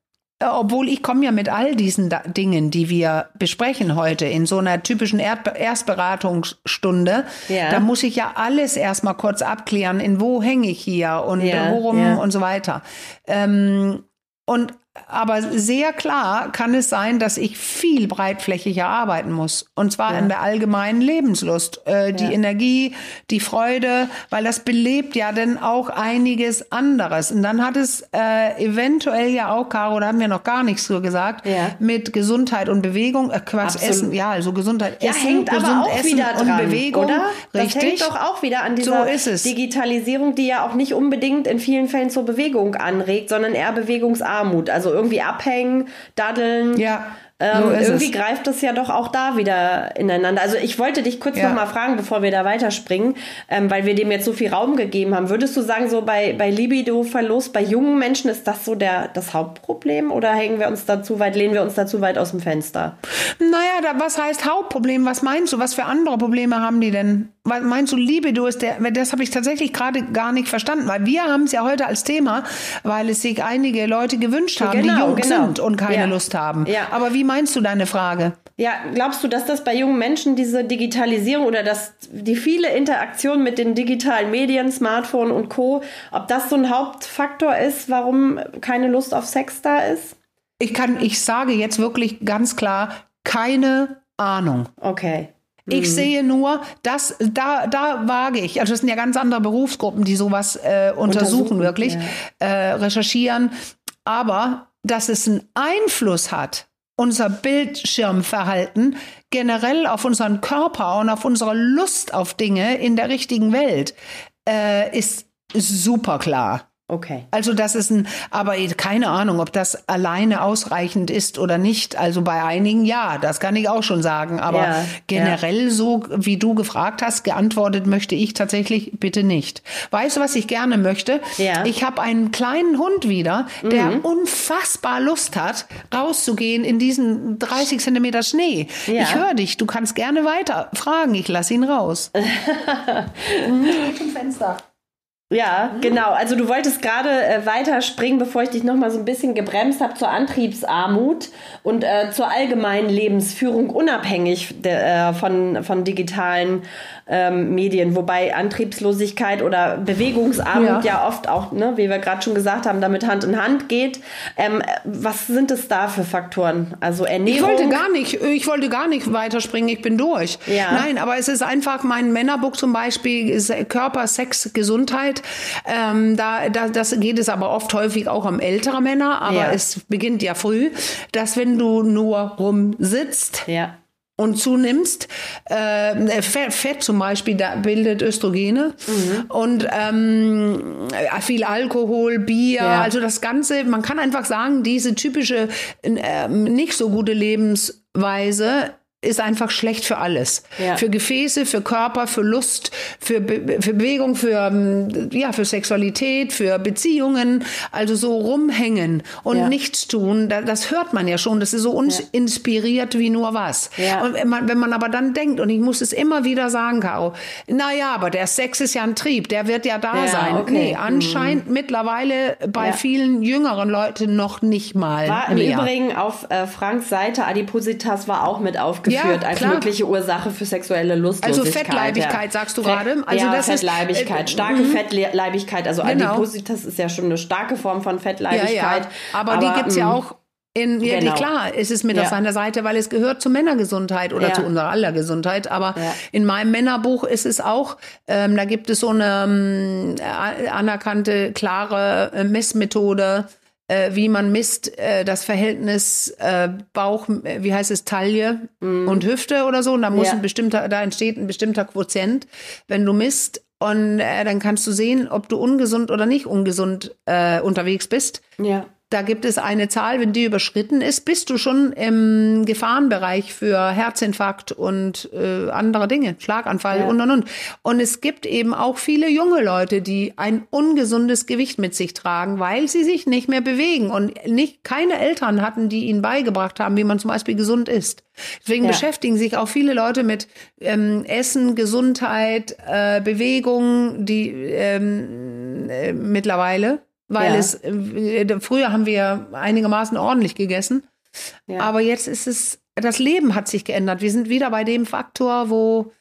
obwohl ich komme ja mit all diesen da Dingen, die wir besprechen heute in so einer typischen Erd Erstberatungsstunde, ja. da muss ich ja alles erstmal kurz abklären, in wo hänge ich hier und ja, worum ja. und so weiter. Ähm, und aber sehr klar kann es sein, dass ich viel breitflächiger arbeiten muss. Und zwar ja. in der allgemeinen Lebenslust. Äh, die ja. Energie, die Freude, weil das belebt ja dann auch einiges anderes. Und dann hat es äh, eventuell ja auch, Caro, da haben wir noch gar nichts so gesagt, ja. mit Gesundheit und Bewegung, äh, Quatsch, Absolut. Essen, ja, also Gesundheit, ja, Essen, hängt gesund aber auch Essen wieder dran, und Bewegung. Oder? Richtig. Das hängt doch auch wieder an dieser so Digitalisierung, die ja auch nicht unbedingt in vielen Fällen zur Bewegung anregt, sondern eher Bewegungsarmut. Also irgendwie abhängen, daddeln. Ja. Ähm, so irgendwie es. greift es ja doch auch da wieder ineinander. Also ich wollte dich kurz ja. noch mal fragen, bevor wir da weiterspringen, ähm, weil wir dem jetzt so viel Raum gegeben haben. Würdest du sagen, so bei, bei Libido-Verlust, bei jungen Menschen, ist das so der, das Hauptproblem oder hängen wir uns da zu weit, lehnen wir uns da zu weit aus dem Fenster? Naja, da, was heißt Hauptproblem? Was meinst du? Was für andere Probleme haben die denn? Was meinst du, Libido ist der, das habe ich tatsächlich gerade gar nicht verstanden, weil wir haben es ja heute als Thema, weil es sich einige Leute gewünscht haben, genau, die jung genau. sind und keine ja. Lust haben. Ja. Aber wie meinst du deine Frage? Ja, glaubst du, dass das bei jungen Menschen diese Digitalisierung oder dass die viele Interaktion mit den digitalen Medien, Smartphone und Co., ob das so ein Hauptfaktor ist, warum keine Lust auf Sex da ist? Ich kann, ich sage jetzt wirklich ganz klar, keine Ahnung. Okay. Ich mhm. sehe nur, dass da, da wage ich, also das sind ja ganz andere Berufsgruppen, die sowas äh, untersuchen, untersuchen, wirklich, ja. äh, recherchieren, aber dass es einen Einfluss hat, unser Bildschirmverhalten generell auf unseren Körper und auf unsere Lust auf Dinge in der richtigen Welt, äh, ist super klar. Okay. Also das ist ein, aber keine Ahnung, ob das alleine ausreichend ist oder nicht. Also bei einigen ja, das kann ich auch schon sagen. Aber ja, generell ja. so, wie du gefragt hast, geantwortet möchte ich tatsächlich bitte nicht. Weißt du, was ich gerne möchte? Ja. Ich habe einen kleinen Hund wieder, der mhm. unfassbar Lust hat, rauszugehen in diesen 30 Zentimeter Schnee. Ja. Ich höre dich, du kannst gerne weiter fragen. Ich lass ihn raus. mhm. *laughs* Zum Fenster. Ja, genau. Also du wolltest gerade äh, weiterspringen, bevor ich dich noch mal so ein bisschen gebremst habe zur Antriebsarmut und äh, zur allgemeinen Lebensführung unabhängig de, äh, von, von digitalen ähm, Medien, wobei Antriebslosigkeit oder Bewegungsarmut ja, ja oft auch, ne, wie wir gerade schon gesagt haben, damit Hand in Hand geht. Ähm, was sind es da für Faktoren? Also Ernährung? Ich wollte gar nicht, ich wollte gar nicht weiterspringen, ich bin durch. Ja. Nein, aber es ist einfach mein Männerbuch zum Beispiel, ist Körper, Sex, Gesundheit. Ähm, da, da, das geht es aber oft häufig auch um ältere Männer, aber ja. es beginnt ja früh, dass wenn du nur rumsitzt, ja und zunimmst. Äh, Fett, Fett, zum Beispiel, da bildet Östrogene mhm. und ähm, viel Alkohol, Bier, ja. also das Ganze, man kann einfach sagen, diese typische äh, nicht so gute Lebensweise ist einfach schlecht für alles. Ja. Für Gefäße, für Körper, für Lust, für, Be für Bewegung, für, ähm, ja, für Sexualität, für Beziehungen. Also so rumhängen und ja. nichts tun, da, das hört man ja schon. Das ist so uns ja. inspiriert wie nur was. Und wenn man, wenn man aber dann denkt, und ich muss es immer wieder sagen, Caro, naja, aber der Sex ist ja ein Trieb, der wird ja da sein. Okay. Nee, anscheinend mhm. mittlerweile bei vielen jüngeren Leuten noch nicht mal. War im mehr. Übrigen auf äh, Franks Seite, Adipositas war auch mit aufgeführt geführt ja, als mögliche Ursache für sexuelle Lustlosigkeit. Also Fettleibigkeit, ja. sagst du Fett, gerade? Also ja, das Fettleibigkeit, ist, äh, starke mhm. Fettleibigkeit. Also genau. Adipositas ist ja schon eine starke Form von Fettleibigkeit. Ja. Aber, aber die gibt es ja mm, auch in, ja, genau. klar, es ist mit ja. auf seiner Seite, weil es gehört zur Männergesundheit oder ja. zu unserer aller Gesundheit. Aber ja. in meinem Männerbuch ist es auch, ähm, da gibt es so eine ähm, anerkannte, klare äh, Messmethode, äh, wie man misst äh, das Verhältnis äh, Bauch, äh, wie heißt es, Taille mm. und Hüfte oder so. Und da muss ja. ein bestimmter, da entsteht ein bestimmter Quotient, wenn du misst. Und äh, dann kannst du sehen, ob du ungesund oder nicht ungesund äh, unterwegs bist. Ja. Da gibt es eine Zahl, wenn die überschritten ist, bist du schon im Gefahrenbereich für Herzinfarkt und äh, andere Dinge, Schlaganfall ja. und und und. Und es gibt eben auch viele junge Leute, die ein ungesundes Gewicht mit sich tragen, weil sie sich nicht mehr bewegen und nicht keine Eltern hatten, die ihnen beigebracht haben, wie man zum Beispiel gesund isst. Deswegen ja. beschäftigen sich auch viele Leute mit ähm, Essen, Gesundheit, äh, Bewegung, die ähm, äh, mittlerweile weil ja. es äh, früher haben wir einigermaßen ordentlich gegessen, ja. aber jetzt ist es das Leben hat sich geändert. Wir sind wieder bei dem Faktor, wo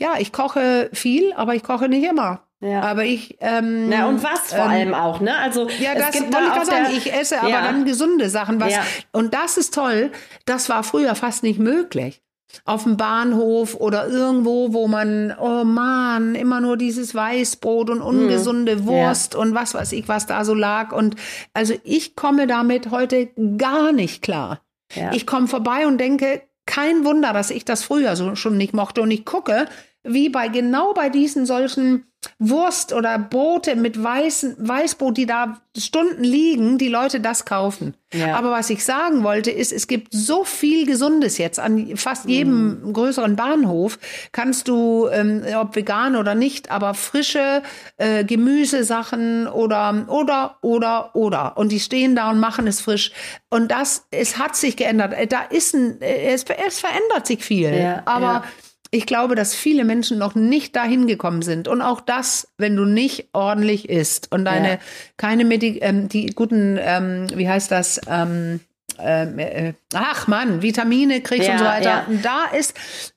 ja ich koche viel, aber ich koche nicht immer. Ja. Aber ich. Ähm, Na, und was vor ähm, allem auch, ne? Also, ja, das wollte ich gerade sagen. Ich esse aber dann gesunde Sachen. Was, ja. Und das ist toll. Das war früher fast nicht möglich auf dem Bahnhof oder irgendwo, wo man, oh Mann, immer nur dieses Weißbrot und ungesunde hm. Wurst ja. und was weiß ich, was da so lag. Und also ich komme damit heute gar nicht klar. Ja. Ich komme vorbei und denke, kein Wunder, dass ich das früher so schon nicht mochte. Und ich gucke, wie bei genau bei diesen solchen Wurst oder Brote mit weißen Weißbrot, die da Stunden liegen, die Leute das kaufen. Ja. Aber was ich sagen wollte, ist, es gibt so viel Gesundes jetzt an fast jedem mm. größeren Bahnhof. Kannst du, ähm, ob vegan oder nicht, aber frische äh, Gemüsesachen oder oder oder oder und die stehen da und machen es frisch. Und das, es hat sich geändert. Da ist ein, es, es verändert sich viel. Ja, aber ja ich glaube, dass viele Menschen noch nicht dahin gekommen sind. Und auch das, wenn du nicht ordentlich isst und deine ja. keine Medi ähm, die guten, ähm, wie heißt das, ähm, ähm äh, ach Mann, Vitamine kriegst ja, und so weiter. Ja. Da ist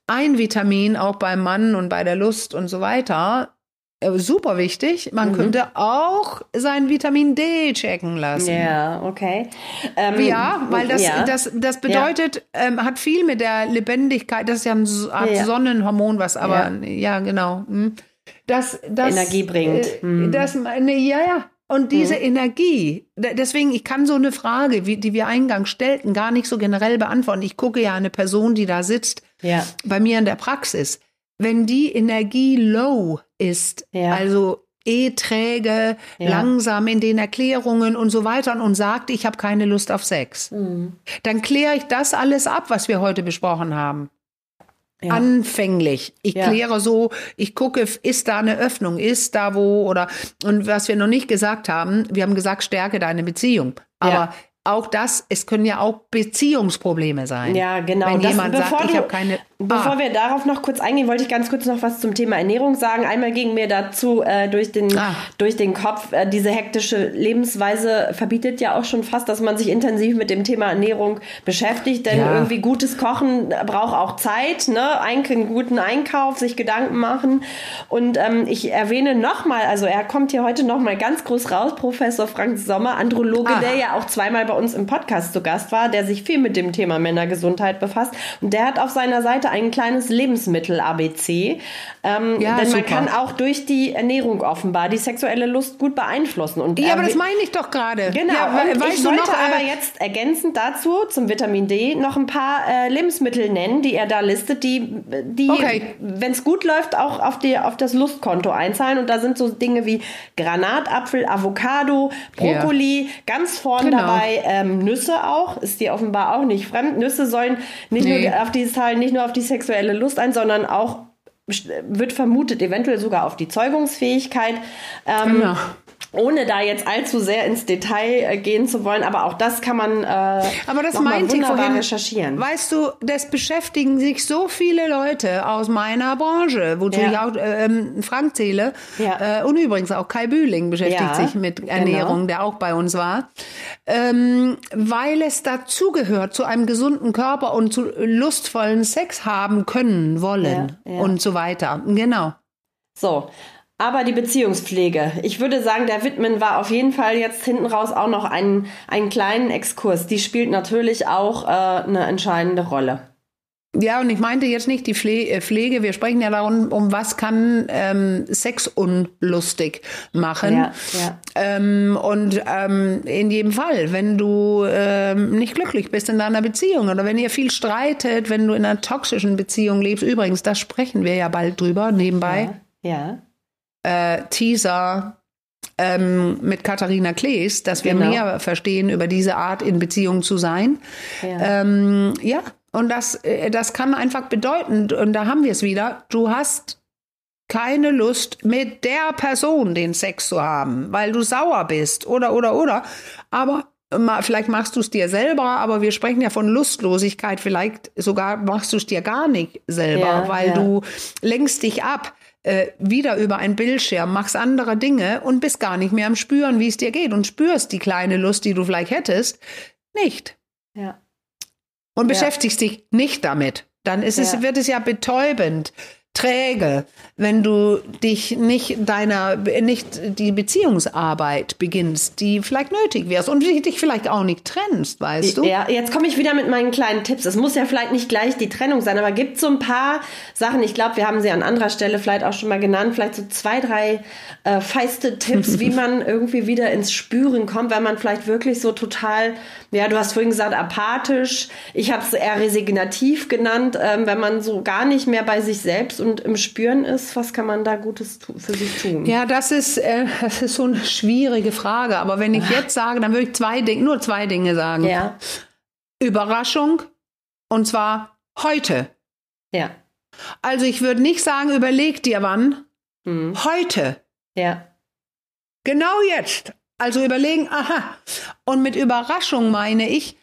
ein Vitamin auch beim Mann und bei der Lust und so weiter super wichtig. Man mhm. könnte auch sein Vitamin D checken lassen. Ja, okay. Ähm, ja, weil das, ja. das, das bedeutet, ja. ähm, hat viel mit der Lebendigkeit, das ist ja eine Art ja. Sonnenhormon, was aber, ja, genau. Hm. Das, das, Energie bringt. Äh, mhm. Das, ne, ja, ja. Und diese mhm. Energie, deswegen, ich kann so eine Frage, wie, die wir eingangs stellten, gar nicht so generell beantworten. Ich gucke ja eine Person, die da sitzt, bei mir in der Praxis wenn die Energie low ist, ja. also eh träge, ja. langsam in den Erklärungen und so weiter und sagt, ich habe keine Lust auf Sex, mhm. dann kläre ich das alles ab, was wir heute besprochen haben. Ja. Anfänglich. Ich ja. kläre so, ich gucke, ist da eine Öffnung, ist da wo oder und was wir noch nicht gesagt haben, wir haben gesagt, stärke deine Beziehung. Aber auch das, es können ja auch Beziehungsprobleme sein. Ja, genau. Wenn das, jemand sagt, ich habe keine. Bevor ah. wir darauf noch kurz eingehen, wollte ich ganz kurz noch was zum Thema Ernährung sagen. Einmal ging mir dazu äh, durch, den, ah. durch den Kopf, äh, diese hektische Lebensweise verbietet ja auch schon fast, dass man sich intensiv mit dem Thema Ernährung beschäftigt. Denn ja. irgendwie gutes Kochen braucht auch Zeit, ne? einen guten Einkauf, sich Gedanken machen. Und ähm, ich erwähne nochmal, also er kommt hier heute nochmal ganz groß raus, Professor Frank Sommer, Androloge, ah. der ja auch zweimal bei uns im Podcast zu Gast war, der sich viel mit dem Thema Männergesundheit befasst. Und der hat auf seiner Seite ein kleines Lebensmittel-ABC. Ähm, ja, denn super. man kann auch durch die Ernährung offenbar die sexuelle Lust gut beeinflussen. Und, ja, aber das meine ich doch gerade. Genau. Ja, und ich wollte noch, äh, aber jetzt ergänzend dazu zum Vitamin D noch ein paar äh, Lebensmittel nennen, die er da listet, die, die okay. wenn es gut läuft, auch auf, die, auf das Lustkonto einzahlen. Und da sind so Dinge wie Granatapfel, Avocado, Brokkoli, ja. ganz vorn genau. dabei ähm, Nüsse auch, ist dir offenbar auch nicht fremd. Nüsse sollen nicht nee. nur auf die Zahlen, nicht nur auf die sexuelle Lust ein, sondern auch wird vermutet, eventuell sogar auf die Zeugungsfähigkeit. Ähm, genau ohne da jetzt allzu sehr ins Detail äh, gehen zu wollen, aber auch das kann man äh, aber das meinte ich vorhin, recherchieren. Weißt du, das beschäftigen sich so viele Leute aus meiner Branche, wozu ja. ich auch äh, Frank zähle ja. äh, und übrigens auch Kai Bühling beschäftigt ja, sich mit Ernährung, genau. der auch bei uns war, ähm, weil es dazugehört zu einem gesunden Körper und zu lustvollen Sex haben können, wollen und so weiter. Genau. So, aber die Beziehungspflege. Ich würde sagen, der Widmen war auf jeden Fall jetzt hinten raus auch noch einen, einen kleinen Exkurs. Die spielt natürlich auch äh, eine entscheidende Rolle. Ja, und ich meinte jetzt nicht die äh, Pflege. Wir sprechen ja darum, um was kann ähm, Sex unlustig machen. Ja, ja. Ähm, und ähm, in jedem Fall, wenn du ähm, nicht glücklich bist in deiner Beziehung oder wenn ihr viel streitet, wenn du in einer toxischen Beziehung lebst. Übrigens, da sprechen wir ja bald drüber nebenbei. Ja. ja äh, Teaser ähm, mit Katharina Klees, dass wir genau. mehr verstehen über diese Art in Beziehung zu sein. Ja, ähm, ja. und das, äh, das kann einfach bedeuten, und da haben wir es wieder, du hast keine Lust, mit der Person den Sex zu haben, weil du sauer bist oder, oder, oder. Aber vielleicht machst du es dir selber, aber wir sprechen ja von Lustlosigkeit. Vielleicht sogar machst du es dir gar nicht selber, ja, weil ja. du lenkst dich ab äh, wieder über einen Bildschirm, machst andere Dinge und bist gar nicht mehr am Spüren, wie es dir geht und spürst die kleine Lust, die du vielleicht hättest, nicht. Ja. Und beschäftigst ja. dich nicht damit. Dann ist es, wird es ja betäubend träge, wenn du dich nicht deiner, nicht die Beziehungsarbeit beginnst, die vielleicht nötig wärst und dich vielleicht auch nicht trennst, weißt du? Ja, jetzt komme ich wieder mit meinen kleinen Tipps. Es muss ja vielleicht nicht gleich die Trennung sein, aber gibt so ein paar Sachen. Ich glaube, wir haben sie an anderer Stelle vielleicht auch schon mal genannt. Vielleicht so zwei, drei äh, feiste Tipps, wie *laughs* man irgendwie wieder ins Spüren kommt, wenn man vielleicht wirklich so total, ja, du hast vorhin gesagt, apathisch. Ich habe es eher resignativ genannt, ähm, wenn man so gar nicht mehr bei sich selbst und im Spüren ist, was kann man da Gutes für sich tun? Ja, das ist, äh, das ist so eine schwierige Frage. Aber wenn ich jetzt sage, dann würde ich zwei Dinge, nur zwei Dinge sagen. Ja. Überraschung und zwar heute. Ja. Also ich würde nicht sagen, überleg dir wann. Hm. Heute. Ja. Genau jetzt. Also überlegen, aha. Und mit Überraschung meine ich,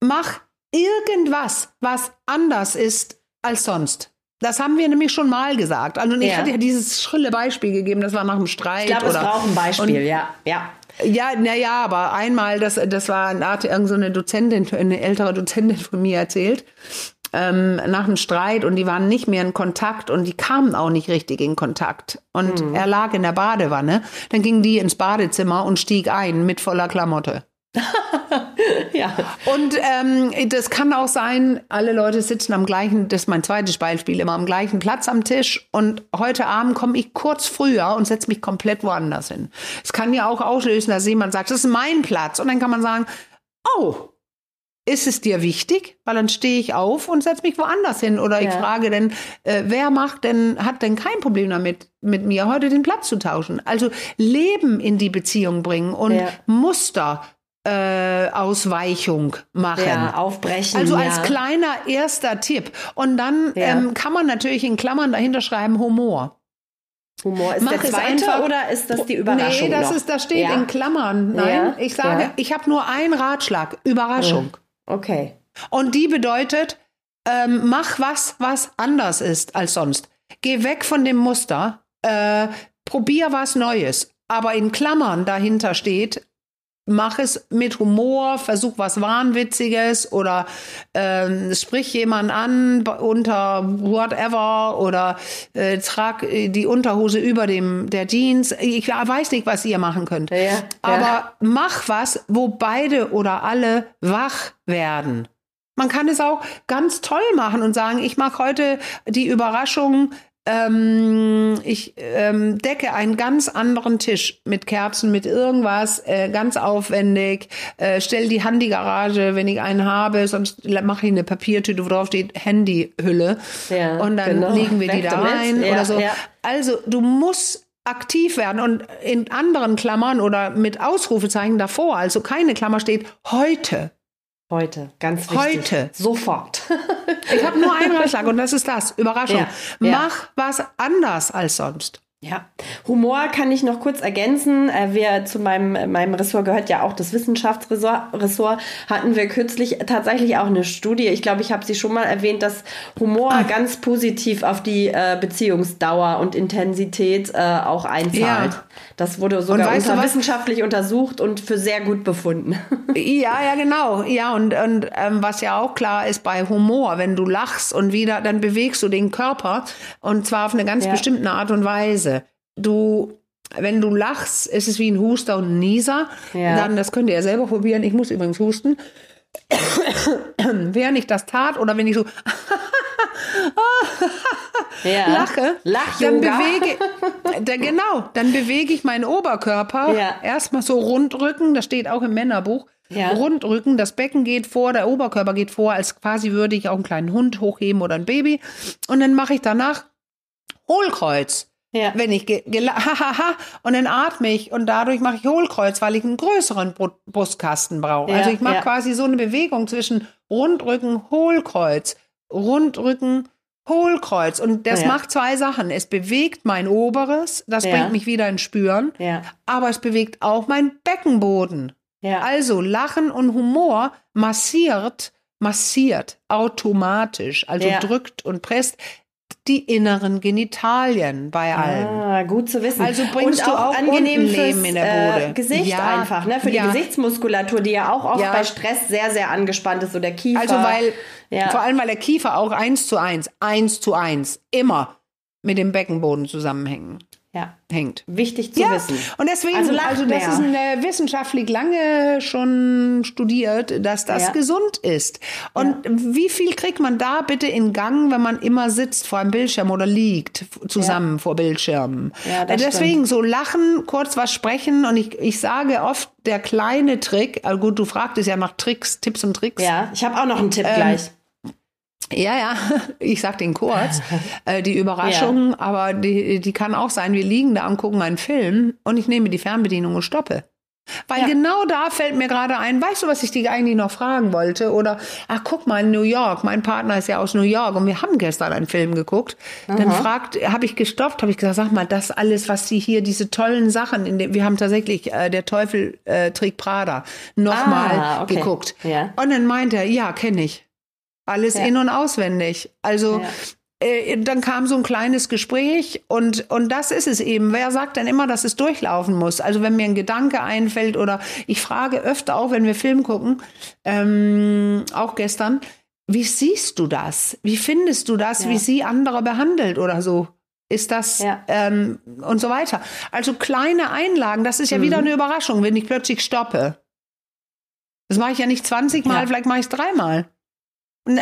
mach irgendwas, was anders ist als sonst. Das haben wir nämlich schon mal gesagt. Also ich ja. hatte ja dieses schrille Beispiel gegeben, das war nach dem Streit. Ich glaube, es braucht ein Beispiel, ja. ja. Ja, naja, aber einmal, das, das war eine Art, irgendeine so Dozentin, eine ältere Dozentin von mir erzählt. ähm, nach einem Streit und die waren nicht mehr in Kontakt und die kamen auch nicht richtig in Kontakt. Und mhm. er lag in der Badewanne. Dann ging die ins Badezimmer und stieg ein mit voller Klamotte. *laughs* ja. Und ähm, das kann auch sein, alle Leute sitzen am gleichen, das ist mein zweites Beispiel, immer am gleichen Platz am Tisch und heute Abend komme ich kurz früher und setze mich komplett woanders hin. Es kann ja auch auslösen, dass jemand sagt, das ist mein Platz und dann kann man sagen, oh, ist es dir wichtig? Weil dann stehe ich auf und setze mich woanders hin. Oder ich frage denn, äh, wer macht denn, hat denn kein Problem damit, mit mir heute den Platz zu tauschen? Also Leben in die Beziehung bringen und ja. Muster äh, Ausweichung machen. Ja, aufbrechen. Also als ja. kleiner erster Tipp. Und dann ja. ähm, kann man natürlich in Klammern dahinter schreiben Humor. Humor ist Mach der zweite einfach, oder ist das die Überraschung? Nee, das, noch? ist, das steht in Klammern. Nein, ich sage, ich habe nur einen Ratschlag. Überraschung. Okay. Und die bedeutet, ähm, mach was, was anders ist als sonst. Geh weg von dem Muster, äh, probier was Neues. Aber in Klammern dahinter steht, mach es mit Humor, versuch was Wahnwitziges oder ähm, sprich jemand an unter whatever oder äh, trag die Unterhose über dem der Jeans. Ich weiß nicht, was ihr machen könnt. Ja, Aber ja. mach was, wo beide oder alle wach werden. Man kann es auch ganz toll machen und sagen, ich mache heute die Überraschung, ähm, ich ähm, decke einen ganz anderen Tisch mit Kerzen, mit irgendwas, äh, ganz aufwendig, äh, stell die Handygarage, wenn ich einen habe, sonst mache ich eine Papiertüte, wo drauf steht Handyhülle. Ja, und dann genau. legen wir Weg die da rein ja, oder so. Ja. Also du musst aktiv werden und in anderen Klammern oder mit Ausrufezeichen davor, also keine Klammer steht heute. Heute, ganz wichtig. Heute. Sofort. *laughs* ich habe nur einen Ratschlag und das ist das. Überraschung. Ja, ja. Mach was anders als sonst. Ja, Humor kann ich noch kurz ergänzen. Äh, wir zu meinem, meinem Ressort gehört ja auch das Wissenschaftsressort. Hatten wir kürzlich tatsächlich auch eine Studie. Ich glaube, ich habe sie schon mal erwähnt, dass Humor Ach. ganz positiv auf die äh, Beziehungsdauer und Intensität äh, auch einzahlt. Ja. Das wurde sogar unter wissenschaftlich untersucht und für sehr gut befunden. *laughs* Ja, ja, genau. Ja, und, und ähm, was ja auch klar ist bei Humor, wenn du lachst und wieder, dann bewegst du den Körper und zwar auf eine ganz ja. bestimmte Art und Weise. Du, wenn du lachst, ist es wie ein Huster und ein Nieser. Ja. Dann, das könnt ihr ja selber probieren. Ich muss übrigens husten. *coughs* Während ich das tat oder wenn ich so ja. *laughs* lache, Lach dann bewege dann, genau, dann bewege ich meinen Oberkörper ja. erstmal so rundrücken, das steht auch im Männerbuch. Ja. Rundrücken, das Becken geht vor, der Oberkörper geht vor, als quasi würde ich auch einen kleinen Hund hochheben oder ein Baby. Und dann mache ich danach Hohlkreuz. Ja. Wenn ich hahaha und dann atme ich und dadurch mache ich Hohlkreuz, weil ich einen größeren Brustkasten brauche. Ja, also ich mache ja. quasi so eine Bewegung zwischen Rundrücken, Hohlkreuz, Rundrücken, Hohlkreuz. Und das ja. macht zwei Sachen. Es bewegt mein Oberes, das bringt mich wieder ins Spüren, aber es bewegt auch meinen Beckenboden. Also Lachen und Humor massiert, massiert automatisch, also drückt und presst die inneren Genitalien bei allen. Ah, gut zu wissen. Also bringst Und du auch, auch angenehm Leben in der Bude. Äh, Gesicht ja. einfach, ne? Für ja. die Gesichtsmuskulatur, die ja auch oft ja. bei Stress sehr, sehr angespannt ist, so der Kiefer. Also weil, vor allem weil der Kiefer auch eins zu eins, eins zu eins, immer mit dem Beckenboden zusammenhängen ja. hängt. Wichtig zu ja. wissen. Und deswegen, also, also das mehr. ist eine, wissenschaftlich lange schon studiert, dass das ja. gesund ist. Und wie viel kriegt man da bitte in Gang, wenn man immer sitzt vor einem Bildschirm oder liegt zusammen vor Bildschirmen? Ja, das deswegen stimmt. so lachen, kurz was sprechen und ich, ich sage oft, der kleine Trick, also gut, du fragtest ja nach Tricks, Tipps und Tricks. Ja, ich habe auch noch einen Tipp ähm, gleich. Ja, ja, *laughs* ich sag den kurz. *laughs* Äh, die Überraschung, ja. aber die, die kann auch sein, wir liegen da und gucken einen Film und ich nehme die Fernbedienung und stoppe. Weil ja. genau da fällt mir gerade ein, weißt du, was ich dich eigentlich noch fragen wollte? Oder, ach, guck mal, in New York, mein Partner ist ja aus New York und wir haben gestern einen Film geguckt. Aha. Dann fragt, habe ich gestoppt, habe ich gesagt, sag mal, das alles, was sie hier, diese tollen Sachen, in dem, wir haben tatsächlich äh, Der Teufel äh, trägt Prada nochmal ah, okay. geguckt. Ja. Und dann meint er, ja, kenne ich. Alles ja. in- und auswendig. Also ja. äh, dann kam so ein kleines Gespräch und, und das ist es eben. Wer sagt denn immer, dass es durchlaufen muss? Also wenn mir ein Gedanke einfällt oder ich frage öfter auch, wenn wir Film gucken, ähm, auch gestern, wie siehst du das? Wie findest du das, ja. wie sie andere behandelt oder so? Ist das ja. ähm, und so weiter. Also kleine Einlagen, das ist ja mhm. wieder eine Überraschung, wenn ich plötzlich stoppe. Das mache ich ja nicht 20 Mal, ja. vielleicht mache ich es dreimal.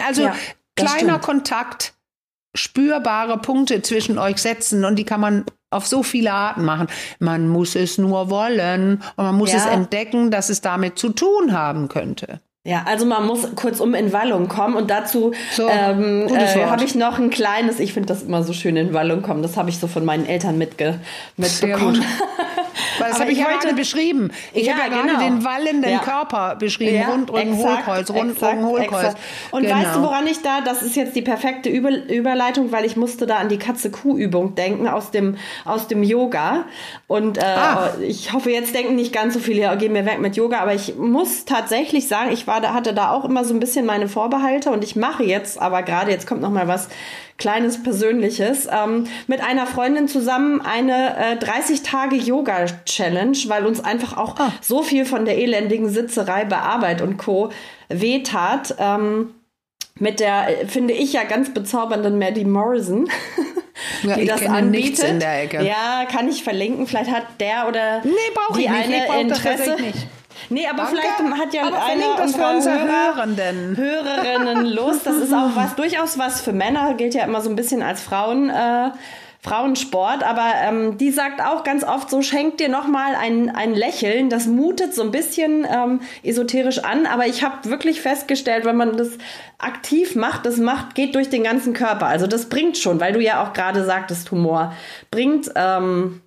Also kleiner stimmt. Kontakt, spürbare Punkte zwischen euch setzen und die kann man auf so viele Arten machen. Man muss es nur wollen und man muss ja. es entdecken, dass es damit zu tun haben könnte. Ja, also man muss kurz um in Wallung kommen und dazu so, ähm, äh, habe ich noch ein kleines, ich finde das immer so schön in Wallung kommen, das habe ich so von meinen Eltern mitge mitbekommen. *laughs* Weil das habe ich ja heute beschrieben. Ich ja, habe ja genau. gerade den wallenden ja. Körper beschrieben. Ja, Rundrücken, exakt, Hohlkreuz, Rundrücken, Hohlkreuz. Exakt. Und genau. weißt du, woran ich da, das ist jetzt die perfekte Über Überleitung, weil ich musste da an die Katze-Kuh-Übung denken aus dem, aus dem Yoga. Und äh, ah. ich hoffe, jetzt denken nicht ganz so viele, ja, gehen wir weg mit Yoga. Aber ich muss tatsächlich sagen, ich war da, hatte da auch immer so ein bisschen meine Vorbehalte und ich mache jetzt, aber gerade jetzt kommt noch mal was kleines Persönliches, ähm, mit einer Freundin zusammen eine äh, 30 Tage Yoga Challenge, weil uns einfach auch oh. so viel von der elendigen Sitzerei bei Arbeit und Co. wehtat. Ähm, mit der, äh, finde ich ja ganz bezaubernden Maddie Morrison. *laughs* Ja, die das anbietet. Ja, kann ich verlinken. Vielleicht hat der oder nee, die ich nicht. eine Interesse. Nee, aber Danke. vielleicht hat ja aber eine unserer Hörer, Hörenden. Hörerinnen Lust. Das ist auch was durchaus was für Männer, gilt ja immer so ein bisschen als Frauen. Äh, Frauensport, aber ähm, die sagt auch ganz oft so, schenkt dir nochmal ein, ein Lächeln. Das mutet so ein bisschen ähm, esoterisch an, aber ich habe wirklich festgestellt, wenn man das aktiv macht, das macht, geht durch den ganzen Körper. Also das bringt schon, weil du ja auch gerade sagtest, Humor bringt ähm,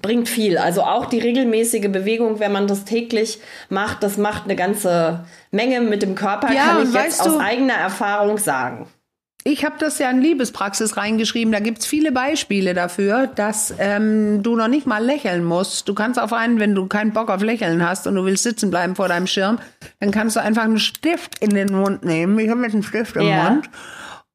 bringt viel. Also auch die regelmäßige Bewegung, wenn man das täglich macht, das macht eine ganze Menge mit dem Körper, ja, kann ich jetzt aus eigener Erfahrung sagen. Ich habe das ja in Liebespraxis reingeschrieben. Da gibt's viele Beispiele dafür, dass ähm, du noch nicht mal lächeln musst. Du kannst auf einen, wenn du keinen Bock auf Lächeln hast und du willst sitzen bleiben vor deinem Schirm, dann kannst du einfach einen Stift in den Mund nehmen. Ich habe jetzt einen Stift im ja. Mund.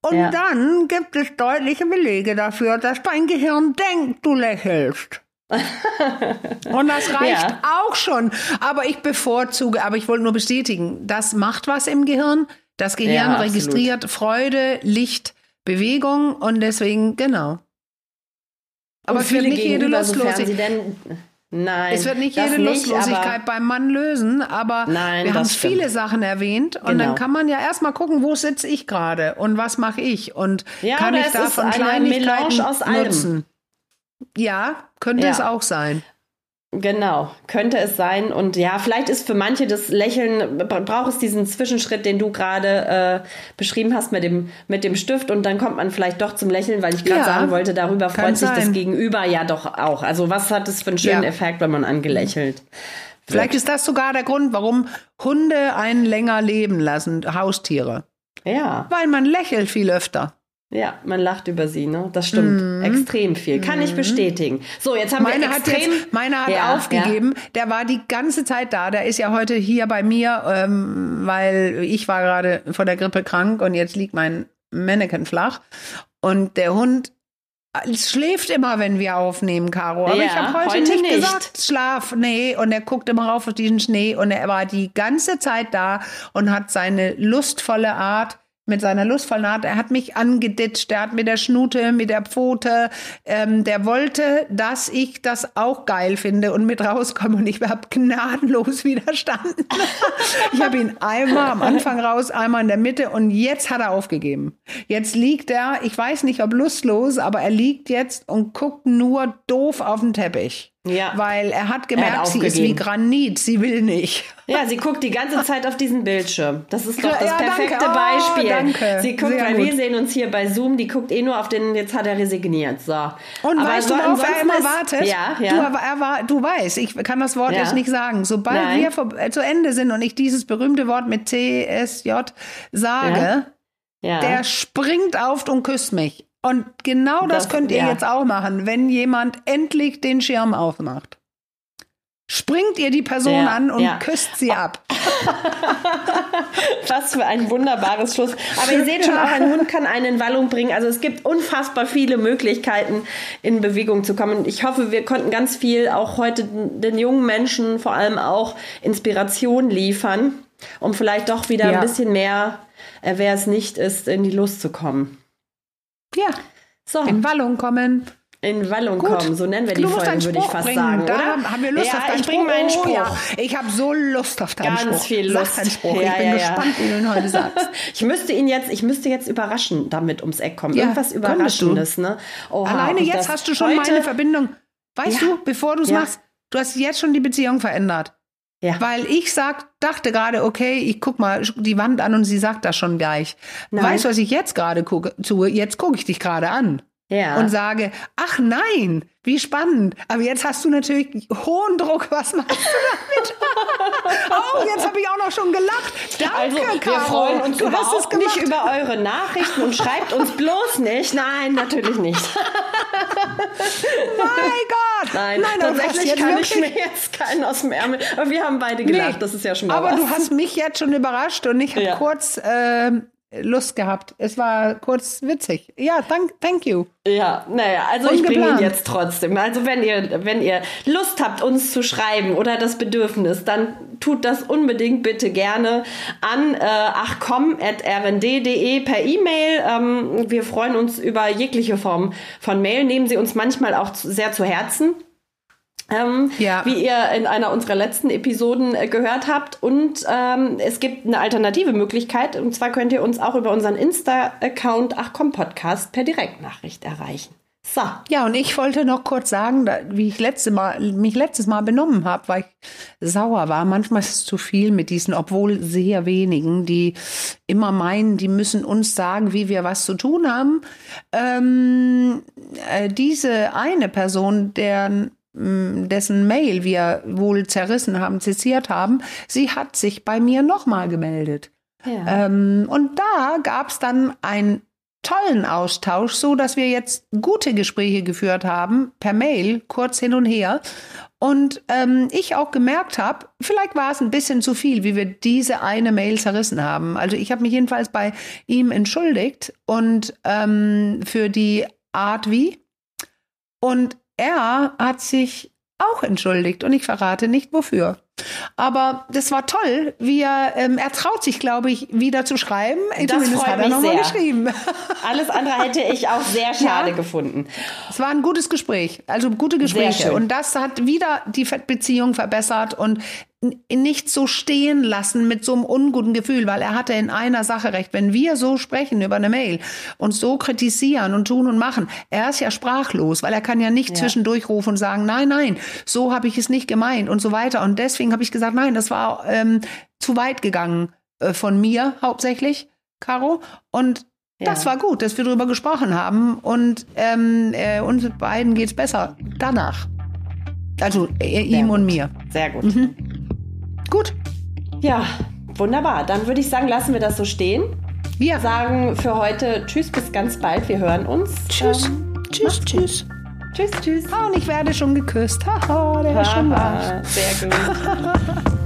Und ja. dann gibt es deutliche Belege dafür, dass dein Gehirn denkt, du lächelst. *laughs* Und das reicht ja. auch schon. Aber ich bevorzuge, aber ich wollte nur bestätigen, das macht was im Gehirn. Das Gehirn ja, registriert Freude, Licht, Bewegung und deswegen, genau. Aber es wird nicht jede Lustlosigkeit. Nein. Es wird nicht jede nicht, Lustlosigkeit beim Mann lösen, aber nein, wir haben stimmt. viele Sachen erwähnt und genau. dann kann man ja erstmal gucken, wo sitze ich gerade und was mache ich und ja, kann ich davon Kleinigkeiten aus nutzen. Ja, könnte ja. es auch sein. Genau, könnte es sein. Und ja, vielleicht ist für manche das Lächeln, braucht es diesen Zwischenschritt, den du gerade äh, beschrieben hast mit dem, mit dem Stift und dann kommt man vielleicht doch zum Lächeln, weil ich gerade ja, sagen wollte, darüber freut sich sein. das Gegenüber ja doch auch. Also was hat es für einen schönen ja. Effekt, wenn man angelächelt Vielleicht wird. ist das sogar der Grund, warum Hunde einen länger leben lassen, Haustiere. Ja. Weil man lächelt viel öfter. Ja, man lacht über sie, ne? Das stimmt. Mm. Extrem viel. Kann mm. ich mhm. bestätigen. So, jetzt haben meine wir extrem... Hat jetzt, meine hat ja, aufgegeben. Ja. Der war die ganze Zeit da. Der ist ja heute hier bei mir, ähm, weil ich war gerade vor der Grippe krank und jetzt liegt mein Mannequin flach. Und der Hund schläft immer, wenn wir aufnehmen, Caro. Aber ja, ich habe heute, heute, nicht, nicht gesagt, schlaf, nee. Und er guckt immer rauf auf diesen Schnee und er war die ganze Zeit da und hat seine lustvolle Art mit seiner lustvollen Art. Er hat mich angeditscht, er hat mit der Schnute, mit der Pfote, ähm, der wollte, dass ich das auch geil finde und mit rauskomme und ich habe gnadenlos *laughs* widerstanden. ich habe ihn einmal am Anfang raus, einmal in der Mitte und jetzt hat er aufgegeben. Jetzt liegt er, ich weiß nicht ob lustlos, aber er liegt jetzt und guckt nur doof auf den Teppich. Ja. Weil er hat gemerkt, er hat sie ist wie Granit, sie will nicht. Ja, sie guckt die ganze Zeit auf diesen Bildschirm. Das ist doch das ja, perfekte danke. Beispiel. Oh, danke. Sie guckt, Sehr weil gut. wir sehen uns hier bei Zoom, die guckt eh nur auf den, jetzt hat er resigniert. So. Und Aber weißt du, worauf er immer wartet? Ja, ja. Du, er war, du weißt, ich kann das Wort ja. jetzt nicht sagen. Sobald Nein. wir vor, äh, zu Ende sind und ich dieses berühmte Wort mit TSJ sage, ja. der springt auf und küsst mich. Und genau das, das könnt ihr ja. jetzt auch machen, wenn jemand endlich den Schirm aufmacht. Springt ihr die Person ja, an und ja. küsst sie ab. *laughs* Was für ein wunderbares Schluss. Aber ihr seht schon, auch ein Hund kann einen in Wallung bringen. Also es gibt unfassbar viele Möglichkeiten, in Bewegung zu kommen. Ich hoffe, wir konnten ganz viel auch heute den jungen Menschen vor allem auch Inspiration liefern. Um vielleicht doch wieder ja. ein bisschen mehr, äh, wer es nicht ist, in die Lust zu kommen. Ja. So. In Wallung kommen. In Wallung Gut. kommen, so nennen wir die du Folgen, würde ich fast bringen. sagen, da oder? haben wir Lust ja, auf deinen ich Spruch. meinen Spruch. Oh, ja. Ich habe so Lust auf deinen Ganz Spruch. Ganz viel Lust. Sag deinen Spruch. Ja, ich bin gespannt, wie du ihn heute sagst. *laughs* ich müsste ihn jetzt, ich müsste jetzt überraschen, damit ums Eck kommen. Irgendwas Überraschendes, ne? Oha, Alleine jetzt hast du schon meine Verbindung. Weißt du, bevor du es machst, du hast jetzt schon die Beziehung verändert. Ja. Weil ich sag, dachte gerade, okay, ich guck mal die Wand an und sie sagt das schon gleich. Nein. Weißt du, was ich jetzt gerade gucke? Jetzt gucke ich dich gerade an ja. und sage, ach nein, wie spannend. Aber jetzt hast du natürlich hohen Druck. Was machst du damit? *laughs* oh, jetzt habe ich auch noch schon gelacht. Danke, also, wir Caro. freuen uns du überhaupt nicht über eure Nachrichten und schreibt uns bloß nicht. Nein, natürlich nicht. mein Gott. Nein, Nein tatsächlich kann wirklich? ich mir jetzt keinen aus dem Ärmel. Aber wir haben beide gelacht. Nee, das ist ja schon mal Aber was. du hast mich jetzt schon überrascht und ich habe ja. kurz äh, Lust gehabt. Es war kurz witzig. Ja, thank, thank you. Ja, naja, also Ungeplant. ich bringe ihn jetzt trotzdem. Also wenn ihr, wenn ihr Lust habt, uns zu schreiben oder das Bedürfnis, dann tut das unbedingt bitte gerne an äh, achcom.rnd.de per E-Mail. Ähm, wir freuen uns über jegliche Form von Mail. Nehmen Sie uns manchmal auch zu, sehr zu Herzen. Ähm, ja. wie ihr in einer unserer letzten Episoden äh, gehört habt. Und ähm, es gibt eine alternative Möglichkeit. Und zwar könnt ihr uns auch über unseren Insta-Account Achcom Podcast per Direktnachricht erreichen. So. Ja, und ich wollte noch kurz sagen, da, wie ich letzte Mal, mich letztes Mal benommen habe, weil ich sauer war. Manchmal ist es zu viel mit diesen, obwohl sehr wenigen, die immer meinen, die müssen uns sagen, wie wir was zu tun haben. Ähm, äh, diese eine Person, deren dessen Mail wir wohl zerrissen haben, zitiert haben, sie hat sich bei mir nochmal gemeldet. Ja. Ähm, und da gab es dann einen tollen Austausch, so dass wir jetzt gute Gespräche geführt haben, per Mail, kurz hin und her. Und ähm, ich auch gemerkt habe, vielleicht war es ein bisschen zu viel, wie wir diese eine Mail zerrissen haben. Also ich habe mich jedenfalls bei ihm entschuldigt und ähm, für die Art wie. Und er hat sich auch entschuldigt und ich verrate nicht wofür. Aber das war toll. Wie er, ähm, er traut sich, glaube ich, wieder zu schreiben. Das Zumindest hat er nochmal geschrieben. Alles andere hätte ich auch sehr *laughs* schade ja. gefunden. Es war ein gutes Gespräch, also gute Gespräche. Und das hat wieder die Beziehung verbessert und nicht so stehen lassen mit so einem unguten Gefühl, weil er hatte in einer Sache recht. Wenn wir so sprechen über eine Mail und so kritisieren und tun und machen, er ist ja sprachlos, weil er kann ja nicht ja. zwischendurch rufen und sagen, nein, nein, so habe ich es nicht gemeint und so weiter. Und deswegen habe ich gesagt, nein, das war ähm, zu weit gegangen äh, von mir hauptsächlich, Caro. Und ja. das war gut, dass wir darüber gesprochen haben und ähm, äh, uns beiden geht es besser danach. Also äh, ihm gut. und mir. Sehr gut. Mhm. Gut. Ja, wunderbar. Dann würde ich sagen, lassen wir das so stehen. Wir sagen für heute Tschüss, bis ganz bald. Wir hören uns. Tschüss. Ähm, tschüss, tschüss. Tschüss, tschüss. Ah, und ich werde schon geküsst. Haha, der ist schon was. Sehr gut. *laughs*